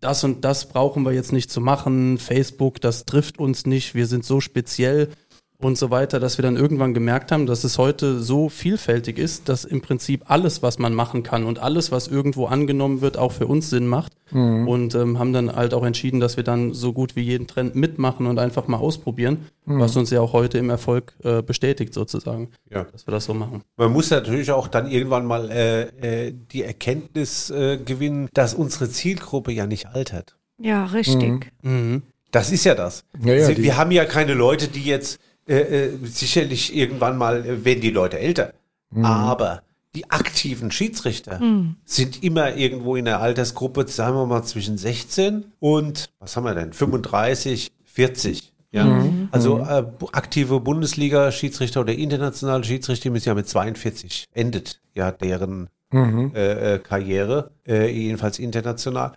Das und das brauchen wir jetzt nicht zu machen. Facebook, das trifft uns nicht, wir sind so speziell und so weiter, dass wir dann irgendwann gemerkt haben, dass es heute so vielfältig ist, dass im Prinzip alles, was man machen kann und alles, was irgendwo angenommen wird, auch für uns Sinn macht. Und ähm, haben dann halt auch entschieden, dass wir dann so gut wie jeden Trend mitmachen und einfach mal ausprobieren, was uns ja auch heute im Erfolg äh, bestätigt sozusagen, Ja. dass wir das so machen. Man muss natürlich auch dann irgendwann mal äh, äh, die Erkenntnis äh, gewinnen, dass unsere Zielgruppe ja nicht altert. Ja, richtig. Das ist ja das. Ja, ja, wir haben ja keine Leute, die jetzt äh, äh, sicherlich irgendwann mal äh, werden die Leute älter. Aber die aktiven Schiedsrichter sind immer irgendwo in der Altersgruppe, sagen wir mal zwischen 16 und was haben wir denn? 35, 40. Ja, also äh, bu- aktive Bundesliga-Schiedsrichter oder internationale Schiedsrichter müssen ja mit 42 endet ja deren äh, äh, Karriere, äh, jedenfalls international.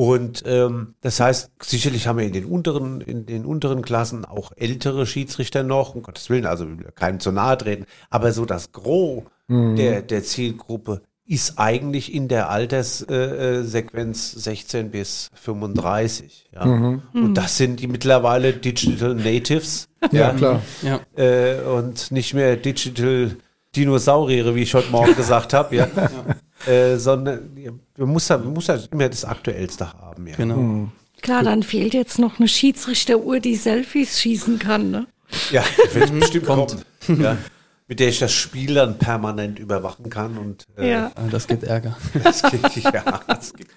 Und ähm, das heißt, sicherlich haben wir in den unteren, in den unteren Klassen auch ältere Schiedsrichter noch, um Gottes Willen, also keinem zu nahe treten, aber so das Gros der, der Zielgruppe ist eigentlich in der Alterssequenz äh, Sequenz 16 bis 35. Ja. Und das sind die mittlerweile Digital Natives. Ja, klar. Ja. Äh, und nicht mehr Digital Dinosauriere, wie ich heute Morgen gesagt habe, ja. Äh, sondern man muss ja, man muss ja immer das Aktuellste haben, ja. Genau. Klar, dann fehlt jetzt noch eine Schiedsrichteruhr, die Selfies schießen kann, ne? Ja, wird bestimmt kommen. Ja. Mit der ich das Spiel dann permanent überwachen kann und äh, Ja. Äh, Das gibt Ärger. das geht, ja, das geht.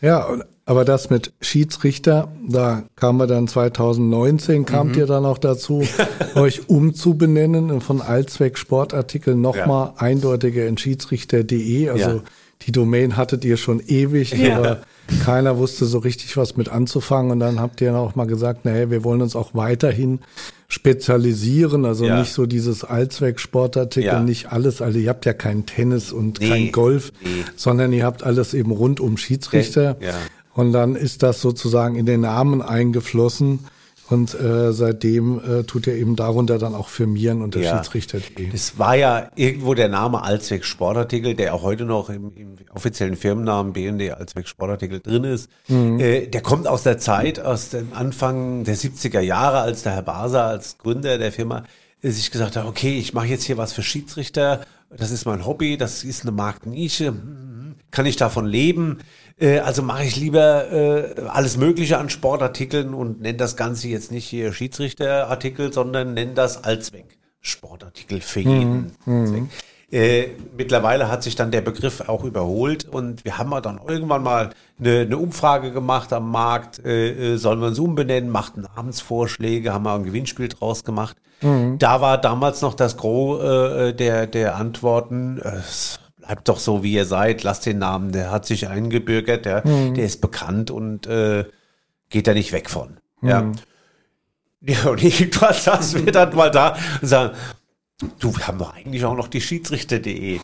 Ja, aber das mit Schiedsrichter, da kam wir dann 2019, kamt ihr dann auch dazu, euch umzubenennen und von Allzweck Sportartikel nochmal eindeutiger in schiedsrichter.de. Also Ja. die Domain hattet ihr schon ewig, Ja. aber keiner wusste so richtig was mit anzufangen. Und dann habt ihr auch mal gesagt, naja, wir wollen uns auch weiterhin spezialisieren, also Ja. nicht so dieses Allzweck-Sportartikel, Ja. nicht alles. Also ihr habt ja kein Tennis und Nee, kein Golf, nee. sondern ihr habt alles eben rund um Schiedsrichter. Ja. Und dann ist das sozusagen in den Namen eingeflossen. Und äh, seitdem äh, tut er eben darunter dann auch firmieren unter Ja. Schiedsrichter.de. Das war ja irgendwo der Name Allzweck Sportartikel, der auch heute noch im, im offiziellen Firmennamen BND Allzweck Sportartikel drin ist. Äh, der kommt aus der Zeit, aus dem Anfang der 70er Jahre, als der Herr Baser als Gründer der Firma äh, sich gesagt hat, okay, ich mache jetzt hier was für Schiedsrichter, das ist mein Hobby, das ist eine Marktnische, hm, kann ich davon leben? Äh, also mache ich lieber äh, alles Mögliche an Sportartikeln und nenne das Ganze jetzt nicht hier Schiedsrichterartikel, sondern nenne das Allzweck. Sportartikel für jeden Zweck. Äh, mittlerweile hat sich dann der Begriff auch überholt und wir haben dann irgendwann mal eine, eine Umfrage gemacht am Markt, äh, äh, sollen wir uns umbenennen, macht Namensvorschläge, haben wir ein Gewinnspiel draus gemacht. Da war damals noch das Gros äh, der, der Antworten, äh, bleibt doch so, wie ihr seid, lasst den Namen, der hat sich eingebürgert, der, mhm. der ist bekannt und äh, geht da nicht weg von. Mhm. Ja. Ja, und irgendwann saßen wir dann mal da und sagen, du, wir haben doch eigentlich auch noch die Schiedsrichter.de.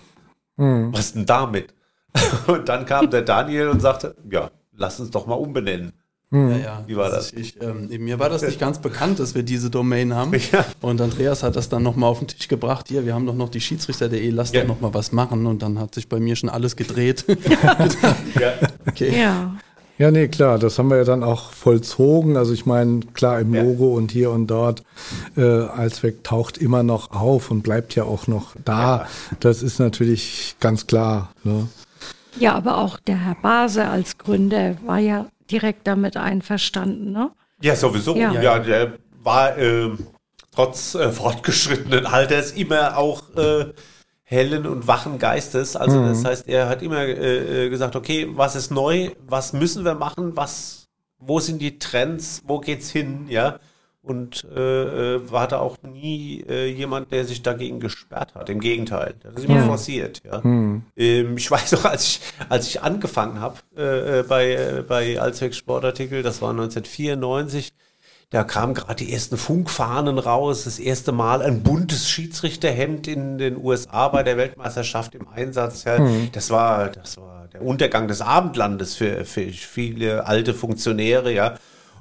Mhm. Was denn damit? Und dann kam der Daniel und sagte, ja, lass uns doch mal umbenennen. Mhm. Ja, ja. Wie war das? das? Ich, ähm, mir war das nicht ganz bekannt, dass wir diese Domain haben. Ja. Und Andreas hat das dann nochmal auf den Tisch gebracht. Hier, wir haben doch noch die Schiedsrichter.de, lass ja. doch nochmal was machen. Und dann hat sich bei mir schon alles gedreht. ja. Okay. Ja. Ja, nee, klar, das haben wir ja dann auch vollzogen. Also ich meine, klar, im Logo ja. und hier und dort, äh, Alsweg taucht immer noch auf und bleibt ja auch noch da. Ja. Das ist natürlich ganz klar. Ne? Ja, aber auch der Herr Base als Gründer war ja direkt damit einverstanden, ne? Ja, sowieso. Ja, ja der war äh, trotz äh, fortgeschrittenen Alters immer auch äh, hellen und wachen Geistes. Also mhm. das heißt, er hat immer äh, äh, gesagt, okay, was ist neu, was müssen wir machen, was, wo sind die Trends, wo geht's hin, ja? Und äh, äh, war da auch nie äh, jemand, der sich dagegen gesperrt hat. Im Gegenteil, das ist immer ja. forciert. Ja. Mhm. Ähm, ich weiß noch, als ich, als ich angefangen habe äh, äh, bei, äh, bei Allzweck Sportartikel, das war 1994, da kamen gerade die ersten Funkfahnen raus, das erste Mal ein buntes Schiedsrichterhemd in den USA bei der Weltmeisterschaft im Einsatz. Ja, mhm. Das war, das war der Untergang des Abendlandes für, für viele alte Funktionäre, ja.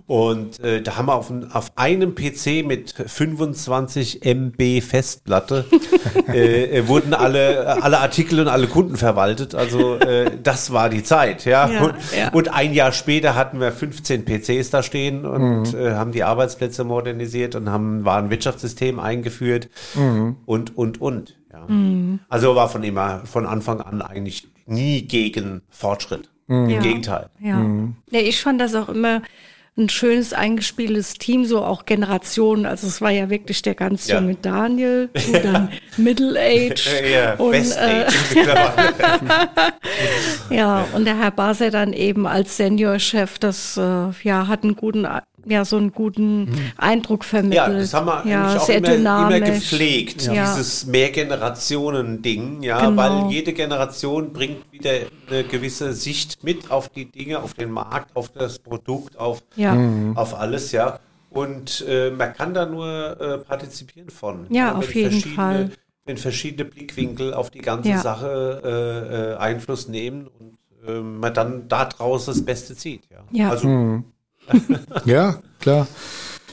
Und äh, da haben wir auf, auf einem PC mit 25 MB Festplatte äh, äh, wurden alle, alle Artikel und alle Kunden verwaltet. Also äh, das war die Zeit, ja. ja, und, ja. und, ein Jahr später hatten wir 15 PCs da stehen und mhm. äh, haben die Arbeitsplätze modernisiert und haben war ein Wirtschaftssystem eingeführt mhm. und und und. Ja. Mhm. Also war von immer von Anfang an eigentlich nie gegen Fortschritt. Im ja. Gegenteil. Ja. Mhm. ja, ich fand das auch immer ein schönes eingespieltes Team, so auch Generationen. Also es war ja wirklich der ganz ja. junge Daniel, du dann Middle Age ja, und äh, ja und der Herr Baser dann eben als Seniorchef, das äh, ja hat einen guten ja so einen guten mhm. Eindruck vermittelt. Ja, das haben wir ja, auch immer, immer, gepflegt, ja. dieses Mehrgenerationen-Ding, ja, genau. weil jede Generation bringt wieder eine gewisse Sicht mit auf die Dinge, auf den Markt, auf das Produkt, auf, ja. Mhm. auf alles, ja. Und äh, man kann da nur äh, partizipieren von. Ja, ja auf jeden Fall. Wenn verschiedene Blickwinkel auf die ganze ja. Sache äh, äh Einfluss nehmen und äh, man dann daraus das Beste zieht. Ja. ja. Also, mhm. Ja, klar.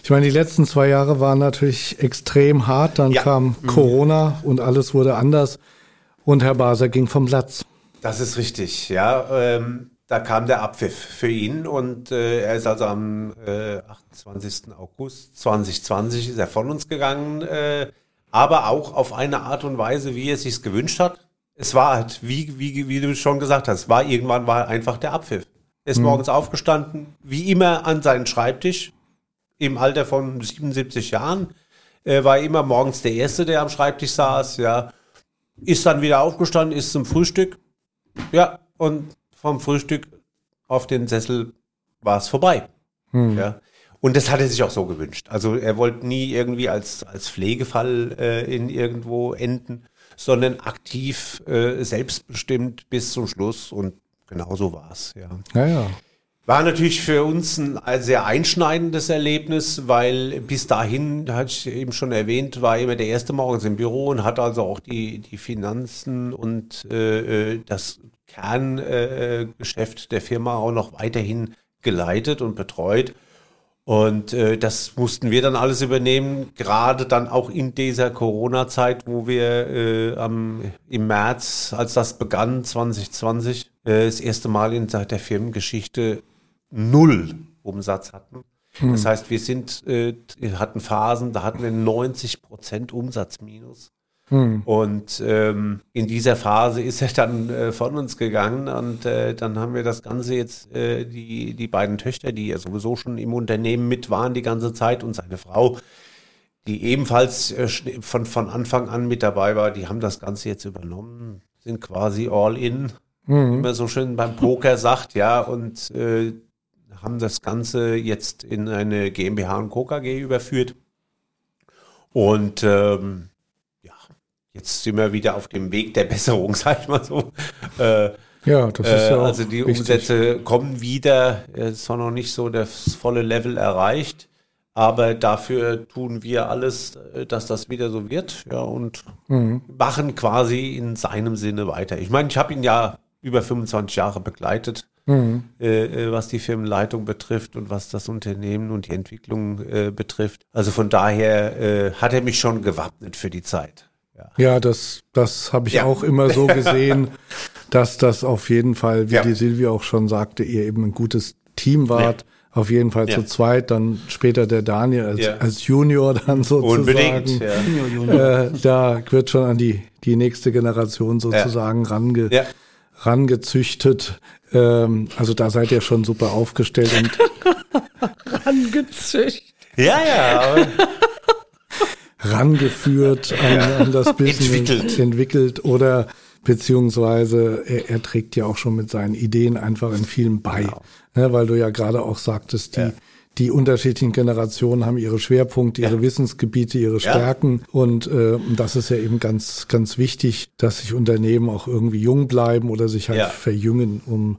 Ich meine, die letzten zwei Jahre waren natürlich extrem hart. Dann ja. kam mhm. Corona und alles wurde anders. Und Herr Baser ging vom Platz. Das ist richtig, ja. Ähm, da kam der Abpfiff für ihn und äh, er ist also am äh, 28. August 2020 ist er von uns gegangen, äh, aber auch auf eine Art und Weise, wie er es sich gewünscht hat. Es war halt, wie, wie, wie du schon gesagt hast, war irgendwann war einfach der Abpfiff. Er ist hm. morgens aufgestanden, wie immer an seinen Schreibtisch, im Alter von 77 Jahren. Er war immer morgens der Erste, der am Schreibtisch saß, ja. Ist dann wieder aufgestanden, ist zum Frühstück. Ja, und vom Frühstück auf den Sessel war es vorbei. Hm. Ja. Und das hat er sich auch so gewünscht. Also er wollte nie irgendwie als, als Pflegefall äh, in irgendwo enden, sondern aktiv, äh, selbstbestimmt bis zum Schluss. Und genau so war es. Ja. Ja, ja. War natürlich für uns ein sehr einschneidendes Erlebnis, weil bis dahin, da hatte ich eben schon erwähnt, war immer der erste morgens im Büro und hat also auch die, die Finanzen und äh, äh das Kerngeschäft äh, der Firma auch noch weiterhin geleitet und betreut. Und äh, das mussten wir dann alles übernehmen, gerade dann auch in dieser Corona-Zeit, wo wir äh, am, im März, als das begann, 2020, äh, das erste Mal in der Firmengeschichte null Umsatz hatten. Hm. Das heißt, wir sind, äh, hatten Phasen, da hatten wir 90 Prozent Umsatzminus. Hm. Und ähm, in dieser Phase ist er dann äh, von uns gegangen und äh, dann haben wir das Ganze jetzt, äh, die, die beiden Töchter, die ja sowieso schon im Unternehmen mit waren die ganze Zeit und seine Frau, die ebenfalls äh, von, von Anfang an mit dabei war, die haben das Ganze jetzt übernommen, sind quasi all in, hm. wie man so schön beim Poker sagt, ja, und äh, haben das Ganze jetzt in eine GmbH und KKG überführt. Und ähm, ja, jetzt sind wir wieder auf dem Weg der Besserung, sag ich mal so. Äh, ja, das ist äh, ja auch Also die wichtig. Umsätze kommen wieder, es ist noch nicht so das volle Level erreicht. Aber dafür tun wir alles, äh, dass das wieder so wird, ja, und mhm. machen quasi in seinem Sinne weiter. Ich meine, ich habe ihn ja über 25 Jahre begleitet, mhm. äh, äh, was die Firmenleitung betrifft und was das Unternehmen und die Entwicklung äh, betrifft. Also von daher äh, hat er mich schon gewappnet für die Zeit. Ja, ja das, das habe ich ja. auch immer so gesehen, dass das auf jeden Fall, wie ja. die Silvia auch schon sagte, ihr eben ein gutes Team wart. Auf jeden Fall zu zweit, dann später der Daniel als, als Junior dann sozusagen. Unbedingt, ja. Äh, da wird schon an die, die nächste Generation sozusagen range, rangezüchtet. Ähm, also da seid ihr schon super aufgestellt und rangezüchtet. Ja, ja. rangeführt an, an das Business entwickelt. entwickelt oder beziehungsweise er, er, trägt ja auch schon mit seinen Ideen einfach in vielen bei, genau. ne, weil du ja gerade auch sagtest, die ja. Die unterschiedlichen Generationen haben ihre Schwerpunkte, ihre ja. Wissensgebiete, ihre Stärken ja. und äh, das ist ja eben ganz ganz wichtig, dass sich Unternehmen auch irgendwie jung bleiben oder sich halt verjüngen, um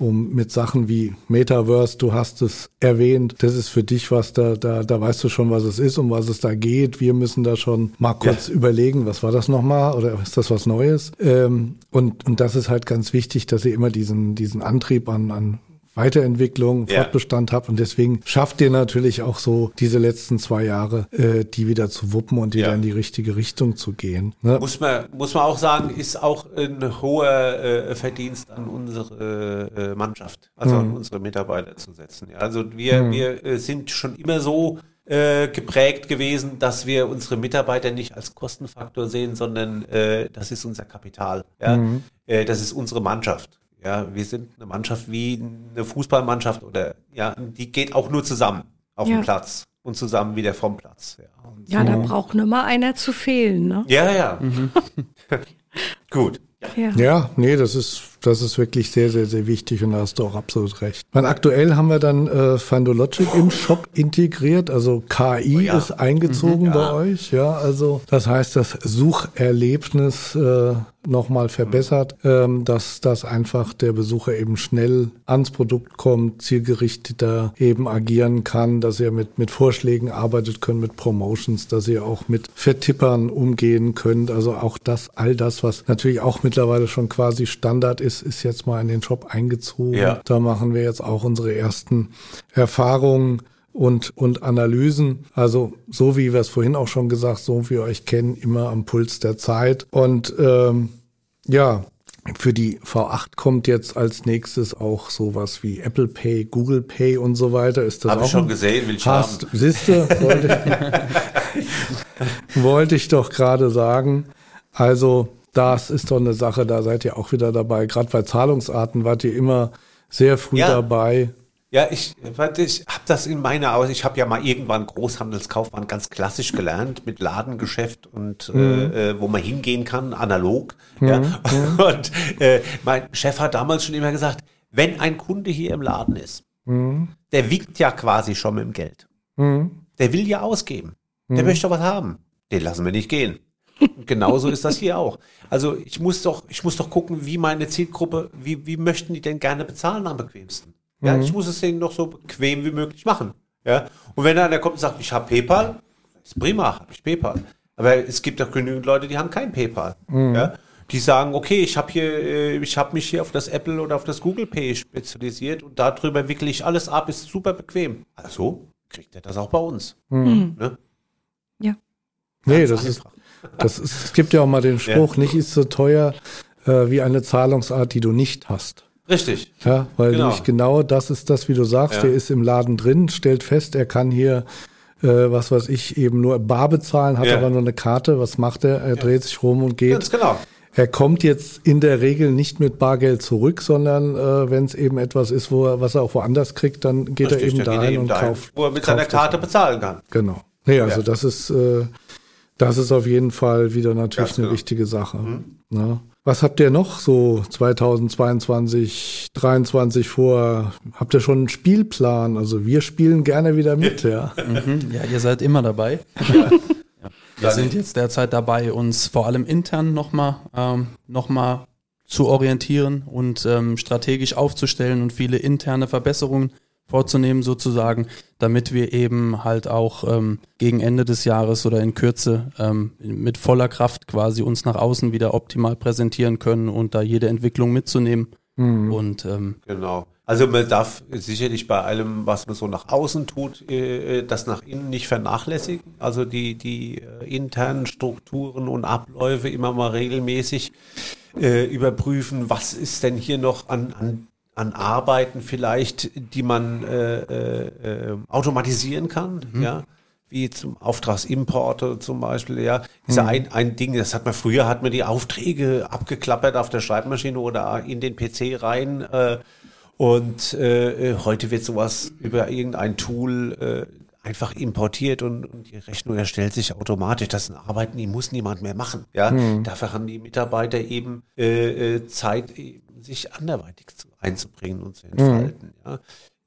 um mit Sachen wie Metaverse, du hast es erwähnt, das ist für dich was, da, da, da weißt du schon, was es ist, um was es da geht. Wir müssen da schon mal kurz ja. überlegen, was war das nochmal oder ist das was Neues? Ähm, und, und das ist halt ganz wichtig, dass ihr immer diesen, diesen Antrieb an, an Weiterentwicklung, ja. Fortbestand habt. Und deswegen schafft ihr natürlich auch so diese letzten zwei Jahre, äh, die wieder zu wuppen und die ja. in die richtige Richtung zu gehen. Ne? Muss, man, muss man auch sagen, ist auch ein hoher äh, Verdienst an unsere äh, Mannschaft, also mhm. an unsere Mitarbeiter zu setzen. Ja, also wir, mhm. wir äh, sind schon immer so äh, geprägt gewesen, dass wir unsere Mitarbeiter nicht als Kostenfaktor sehen, sondern äh, das ist unser Kapital. Ja? Mhm. Äh, das ist unsere Mannschaft. Ja, wir sind eine Mannschaft wie eine Fußballmannschaft oder ja, die geht auch nur zusammen auf ja. dem Platz und zusammen wieder vom Platz. Ja, ja so. da braucht nur mal einer zu fehlen, ne? Ja, ja. Mhm. Gut. Ja. ja, nee, das ist, das ist wirklich sehr, sehr, sehr wichtig und da hast du auch absolut recht. Meine, aktuell haben wir dann äh, Findologic im Shop integriert, also KI oh ja. ist eingezogen mhm, ja. bei euch, ja, also das heißt, das Sucherlebnis äh, nochmal verbessert, ähm, dass, dass einfach der Besucher eben schnell ans Produkt kommt, zielgerichteter eben agieren kann, dass ihr mit, mit Vorschlägen arbeitet könnt, mit Promotions, dass ihr auch mit Vertippern umgehen könnt. Also auch das, all das, was natürlich auch mittlerweile schon quasi Standard ist, ist jetzt mal in den Shop eingezogen. Ja. Da machen wir jetzt auch unsere ersten Erfahrungen und, und Analysen. Also so wie wir es vorhin auch schon gesagt, so wie wir euch kennen, immer am Puls der Zeit. Und ähm, ja, für die V8 kommt jetzt als nächstes auch sowas wie Apple Pay, Google Pay und so weiter. Ist das Hab auch ich schon gesehen, will ich hast, haben. Siehste, wollte, wollte ich doch gerade sagen. Also das ist doch eine Sache, da seid ihr auch wieder dabei. Gerade bei Zahlungsarten wart ihr immer sehr früh ja. dabei. Ja, ich, ich habe das in meiner Aus. Ich habe ja mal irgendwann Großhandelskaufmann ganz klassisch gelernt mit Ladengeschäft und mhm. äh, wo man hingehen kann, analog. Mhm. Ja. Mhm. Und äh, mein Chef hat damals schon immer gesagt, wenn ein Kunde hier im Laden ist, mhm. der wiegt ja quasi schon mit dem Geld. Mhm. Der will ja ausgeben. Der mhm. möchte was haben. Den lassen wir nicht gehen. Und genauso ist das hier auch. Also ich muss doch, ich muss doch gucken, wie meine Zielgruppe, wie, wie möchten die denn gerne bezahlen am bequemsten? Ja, mhm. ich muss es denen doch so bequem wie möglich machen. Ja, und wenn einer kommt und sagt, ich habe PayPal, ist prima, habe ich PayPal. Aber es gibt auch genügend Leute, die haben kein PayPal. Mhm. Ja, die sagen, okay, ich habe hier, äh, ich habe mich hier auf das Apple oder auf das Google Pay spezialisiert und darüber wickle ich alles ab, ist super bequem. Also kriegt er das auch bei uns. Mhm. Ne? Ja. Nee, das ist, das ist, es gibt ja auch mal den Spruch, ja. nicht ist so teuer äh, wie eine Zahlungsart, die du nicht hast. Richtig. Ja, weil genau. nämlich genau das ist das, wie du sagst, ja. der ist im Laden drin, stellt fest, er kann hier äh, was weiß ich, eben nur bar bezahlen, hat ja. aber nur eine Karte. Was macht er? Er dreht sich rum und geht. Ganz genau. Er kommt jetzt in der Regel nicht mit Bargeld zurück, sondern äh, wenn es eben etwas ist, wo er, was er auch woanders kriegt, dann geht Richtig, er eben dahin und dahin, kauft. Wo er mit seiner Karte bezahlen kann. Genau. Nee, also ja. das ist, äh, das ist auf jeden Fall wieder natürlich eine genau. wichtige Sache. Mhm. Ne? Was habt ihr noch so 2022, 2023 vor? Habt ihr schon einen Spielplan? Also wir spielen gerne wieder mit, ja. Mhm. Ja, ihr seid immer dabei. Wir sind jetzt derzeit dabei, uns vor allem intern nochmal ähm, noch mal zu orientieren und ähm, strategisch aufzustellen und viele interne Verbesserungen vorzunehmen sozusagen, damit wir eben halt auch ähm, gegen Ende des Jahres oder in Kürze ähm, mit voller Kraft quasi uns nach außen wieder optimal präsentieren können und da jede Entwicklung mitzunehmen. Mhm. Und ähm, genau. Also man darf sicherlich bei allem, was man so nach außen tut, äh, das nach innen nicht vernachlässigen. Also die, die äh, internen Strukturen und Abläufe immer mal regelmäßig äh, überprüfen, was ist denn hier noch an, an an Arbeiten vielleicht, die man äh, äh, automatisieren kann, mhm. ja, wie zum Auftragsimporte zum Beispiel, ja, ist ja mhm. ein, ein Ding, das hat man früher, hat man die Aufträge abgeklappert auf der Schreibmaschine oder in den PC rein äh, und äh, heute wird sowas über irgendein Tool äh, einfach importiert und, und die Rechnung erstellt sich automatisch. Das sind Arbeiten, die muss niemand mehr machen. Ja, mhm. dafür haben die Mitarbeiter eben äh, äh Zeit, sich anderweitig zu einzubringen und zu entfalten. Mhm. Ja.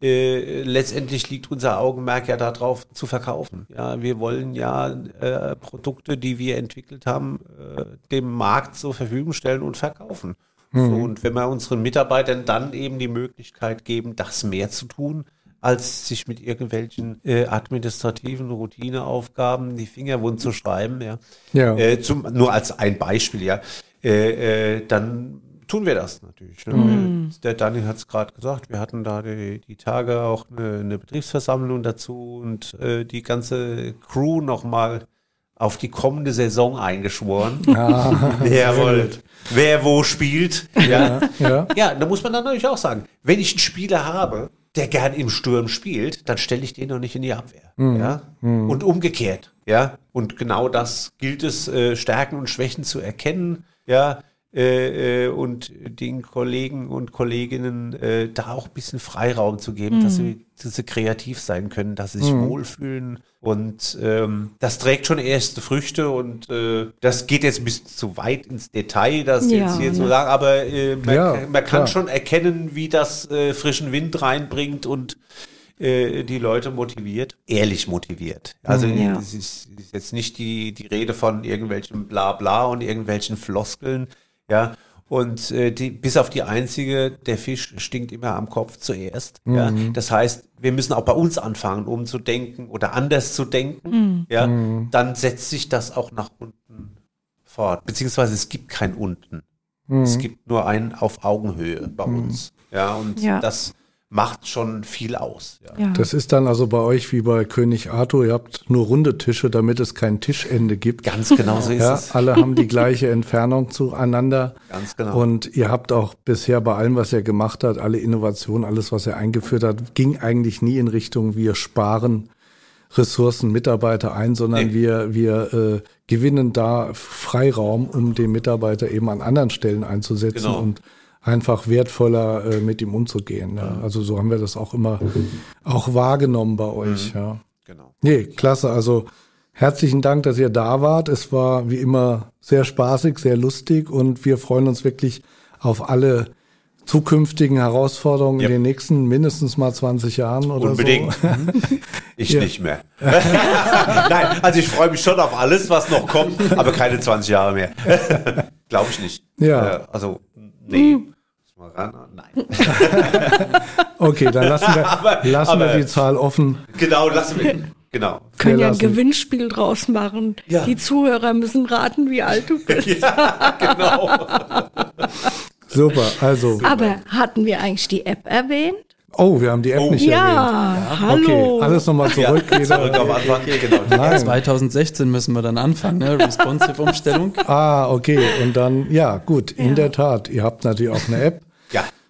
Äh, letztendlich liegt unser Augenmerk ja darauf zu verkaufen. Ja, wir wollen ja äh, Produkte, die wir entwickelt haben, äh, dem Markt zur Verfügung stellen und verkaufen. Mhm. So, und wenn wir unseren Mitarbeitern dann eben die Möglichkeit geben, das mehr zu tun, als sich mit irgendwelchen äh, administrativen Routineaufgaben die Finger wund zu schreiben, ja. ja. Äh, zum, nur als ein Beispiel, ja. Äh, äh, dann tun wir das natürlich. Ne? Mhm. Der Daniel hat es gerade gesagt, wir hatten da die, die Tage auch eine, eine, Betriebsversammlung dazu und äh, die ganze Crew nochmal auf die kommende Saison eingeschworen. Ah, wer, wer wo spielt. Ja. Ja, ja, da muss man dann natürlich auch sagen, wenn ich einen Spieler habe, der gern im Sturm spielt, dann stelle ich den noch nicht in die Abwehr. Mhm. Ja? Mhm. Und umgekehrt. Ja. Und genau das gilt es, äh, Stärken und Schwächen zu erkennen. Ja, äh, äh, und den Kollegen und Kolleginnen äh, da auch ein bisschen Freiraum zu geben, mhm. dass, sie, dass sie kreativ sein können, dass sie sich mhm. wohlfühlen. Und ähm, das trägt schon erste Früchte und äh, das geht jetzt ein bisschen zu weit ins Detail, das ja, jetzt hier ne? zu sagen, aber äh, man, ja, man kann klar. schon erkennen, wie das äh, frischen Wind reinbringt und die Leute motiviert, ehrlich motiviert. Also mhm. ja. es ist, ist jetzt nicht die, die Rede von irgendwelchen Blabla und irgendwelchen Floskeln, ja. Und äh, die, bis auf die einzige, der Fisch stinkt immer am Kopf zuerst. Mhm. Ja. Das heißt, wir müssen auch bei uns anfangen, um zu denken oder anders zu denken. Mhm. Ja. Mhm. Dann setzt sich das auch nach unten fort. Beziehungsweise es gibt kein unten. Es mhm. gibt nur ein auf Augenhöhe bei mhm. uns. Ja, und ja. das macht schon viel aus. Ja. Ja. Das ist dann also bei euch wie bei König Arthur, ihr habt nur runde Tische, damit es kein Tischende gibt. Ganz genau so ist ja, es. Alle haben die gleiche Entfernung zueinander. Ganz genau. Und ihr habt auch bisher bei allem, was er gemacht hat, alle Innovationen, alles, was er eingeführt hat, ging eigentlich nie in Richtung, wir sparen Ressourcen, Mitarbeiter ein, sondern nee. wir, wir äh, gewinnen da Freiraum, um den Mitarbeiter eben an anderen Stellen einzusetzen genau. und einfach wertvoller äh, mit ihm umzugehen. Ja. Also so haben wir das auch immer auch wahrgenommen bei euch. Mhm. Ja. Genau. Nee, klasse. Also herzlichen Dank, dass ihr da wart. Es war wie immer sehr spaßig, sehr lustig und wir freuen uns wirklich auf alle zukünftigen Herausforderungen yep. in den nächsten mindestens mal 20 Jahren oder Unbedingt. so. Unbedingt. ich ja. nicht mehr. Nein, also ich freue mich schon auf alles, was noch kommt, aber keine 20 Jahre mehr. Glaube ich nicht. Ja. Äh, also, nee. Mal ran? Nein. okay, dann lassen wir, aber, lassen aber, wir die Zahl offen. Genau, lassen wir. Genau. Können ja ein Gewinnspiel draus machen. Ja. Die Zuhörer müssen raten, wie alt du bist. ja, genau. Super, also. Aber hatten wir eigentlich die App erwähnt? Oh, wir haben die App oh. nicht ja, erwähnt. Ja, hallo. Okay, alles nochmal zurück. Ja, zurück auf Anfang. Genau. Nein. 2016 müssen wir dann anfangen, ne? Responsive Umstellung. ah, okay. Und dann, ja, gut, ja. in der Tat. Ihr habt natürlich auch eine App.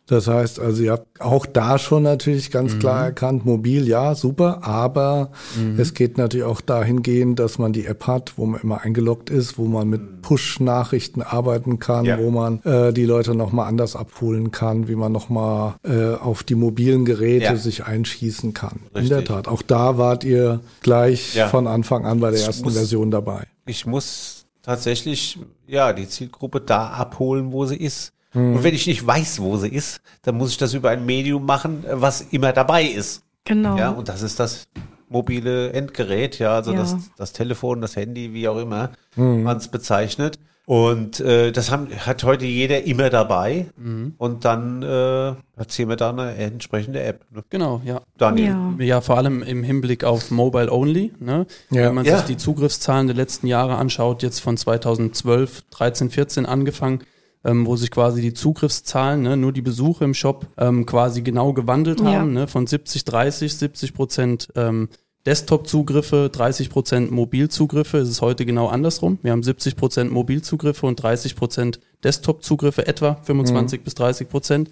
Das heißt, also ihr habt auch da schon natürlich ganz mhm. klar erkannt, mobil, ja, super, aber mhm. es geht natürlich auch dahingehend, dass man die App hat, wo man immer eingeloggt ist, wo man mit Push-Nachrichten arbeiten kann, ja. wo man äh, die Leute nochmal anders abholen kann, wie man nochmal äh, auf die mobilen Geräte ja. sich einschießen kann. Richtig. In der Tat, auch da wart ihr gleich ja. von Anfang an bei der ich ersten muss, Version dabei. Ich muss tatsächlich, ja, die Zielgruppe da abholen, wo sie ist. Hm. Und wenn ich nicht weiß, wo sie ist, dann muss ich das über ein Medium machen, was immer dabei ist. Genau. Ja, und das ist das mobile Endgerät, ja, also Ja. Das, das Telefon, das Handy, wie auch immer man es bezeichnet. Und äh, das haben, hat heute jeder immer dabei. Und dann äh, platzieren wir da eine entsprechende App. Ne? Genau, ja. Daniel. Ja. Ja, vor allem im Hinblick auf Mobile Only. Ne? Ja. Wenn man Ja. sich die Zugriffszahlen der letzten Jahre anschaut, jetzt von 2012, 13, 14 angefangen, ähm, wo sich quasi die Zugriffszahlen, ne, nur die Besuche im Shop ähm, quasi genau gewandelt Ja. haben, ne, von 70, 30, 70 Prozent ähm, Desktop-Zugriffe, 30 Prozent Mobilzugriffe. Es ist heute genau andersrum. Wir haben 70 Prozent Mobilzugriffe und 30 Prozent Desktop-Zugriffe, etwa 25 bis 30 Prozent.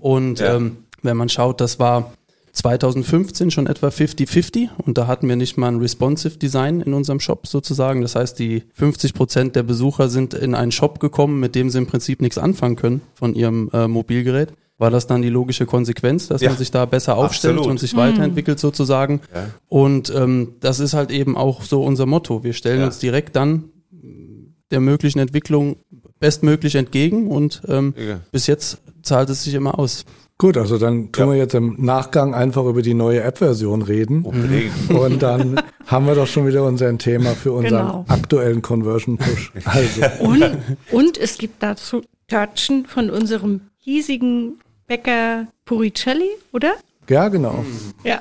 Und Ja. ähm, wenn man schaut, das war 2015 schon etwa 50-50 und da hatten wir nicht mal ein responsive Design in unserem Shop sozusagen. Das heißt, die 50 Prozent der Besucher sind in einen Shop gekommen, mit dem sie im Prinzip nichts anfangen können von ihrem äh, Mobilgerät. War das dann die logische Konsequenz, dass Ja, man sich da besser aufstellt absolut. und sich weiterentwickelt sozusagen? Ja. Und ähm, das ist halt eben auch so unser Motto. Wir stellen Ja. uns direkt dann der möglichen Entwicklung bestmöglich entgegen und ähm, Ja. bis jetzt zahlt es sich immer aus. Gut, also dann tun Ja. wir jetzt im Nachgang einfach über die neue App-Version reden. Unbedingt. Und dann haben wir doch schon wieder unser Thema für unseren Genau. aktuellen Conversion Push. Also, Und, und es gibt dazu Törtchen von unserem hiesigen Bäcker Puricelli, oder? ja, genau. Ja.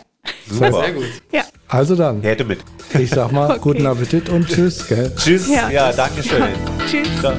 Super. Ja. Also dann, Herde mit. ich sag mal, Okay. guten Appetit und tschüss, gell? Tschüss. Ja. Ja, danke schön. Tschüss. Ciao.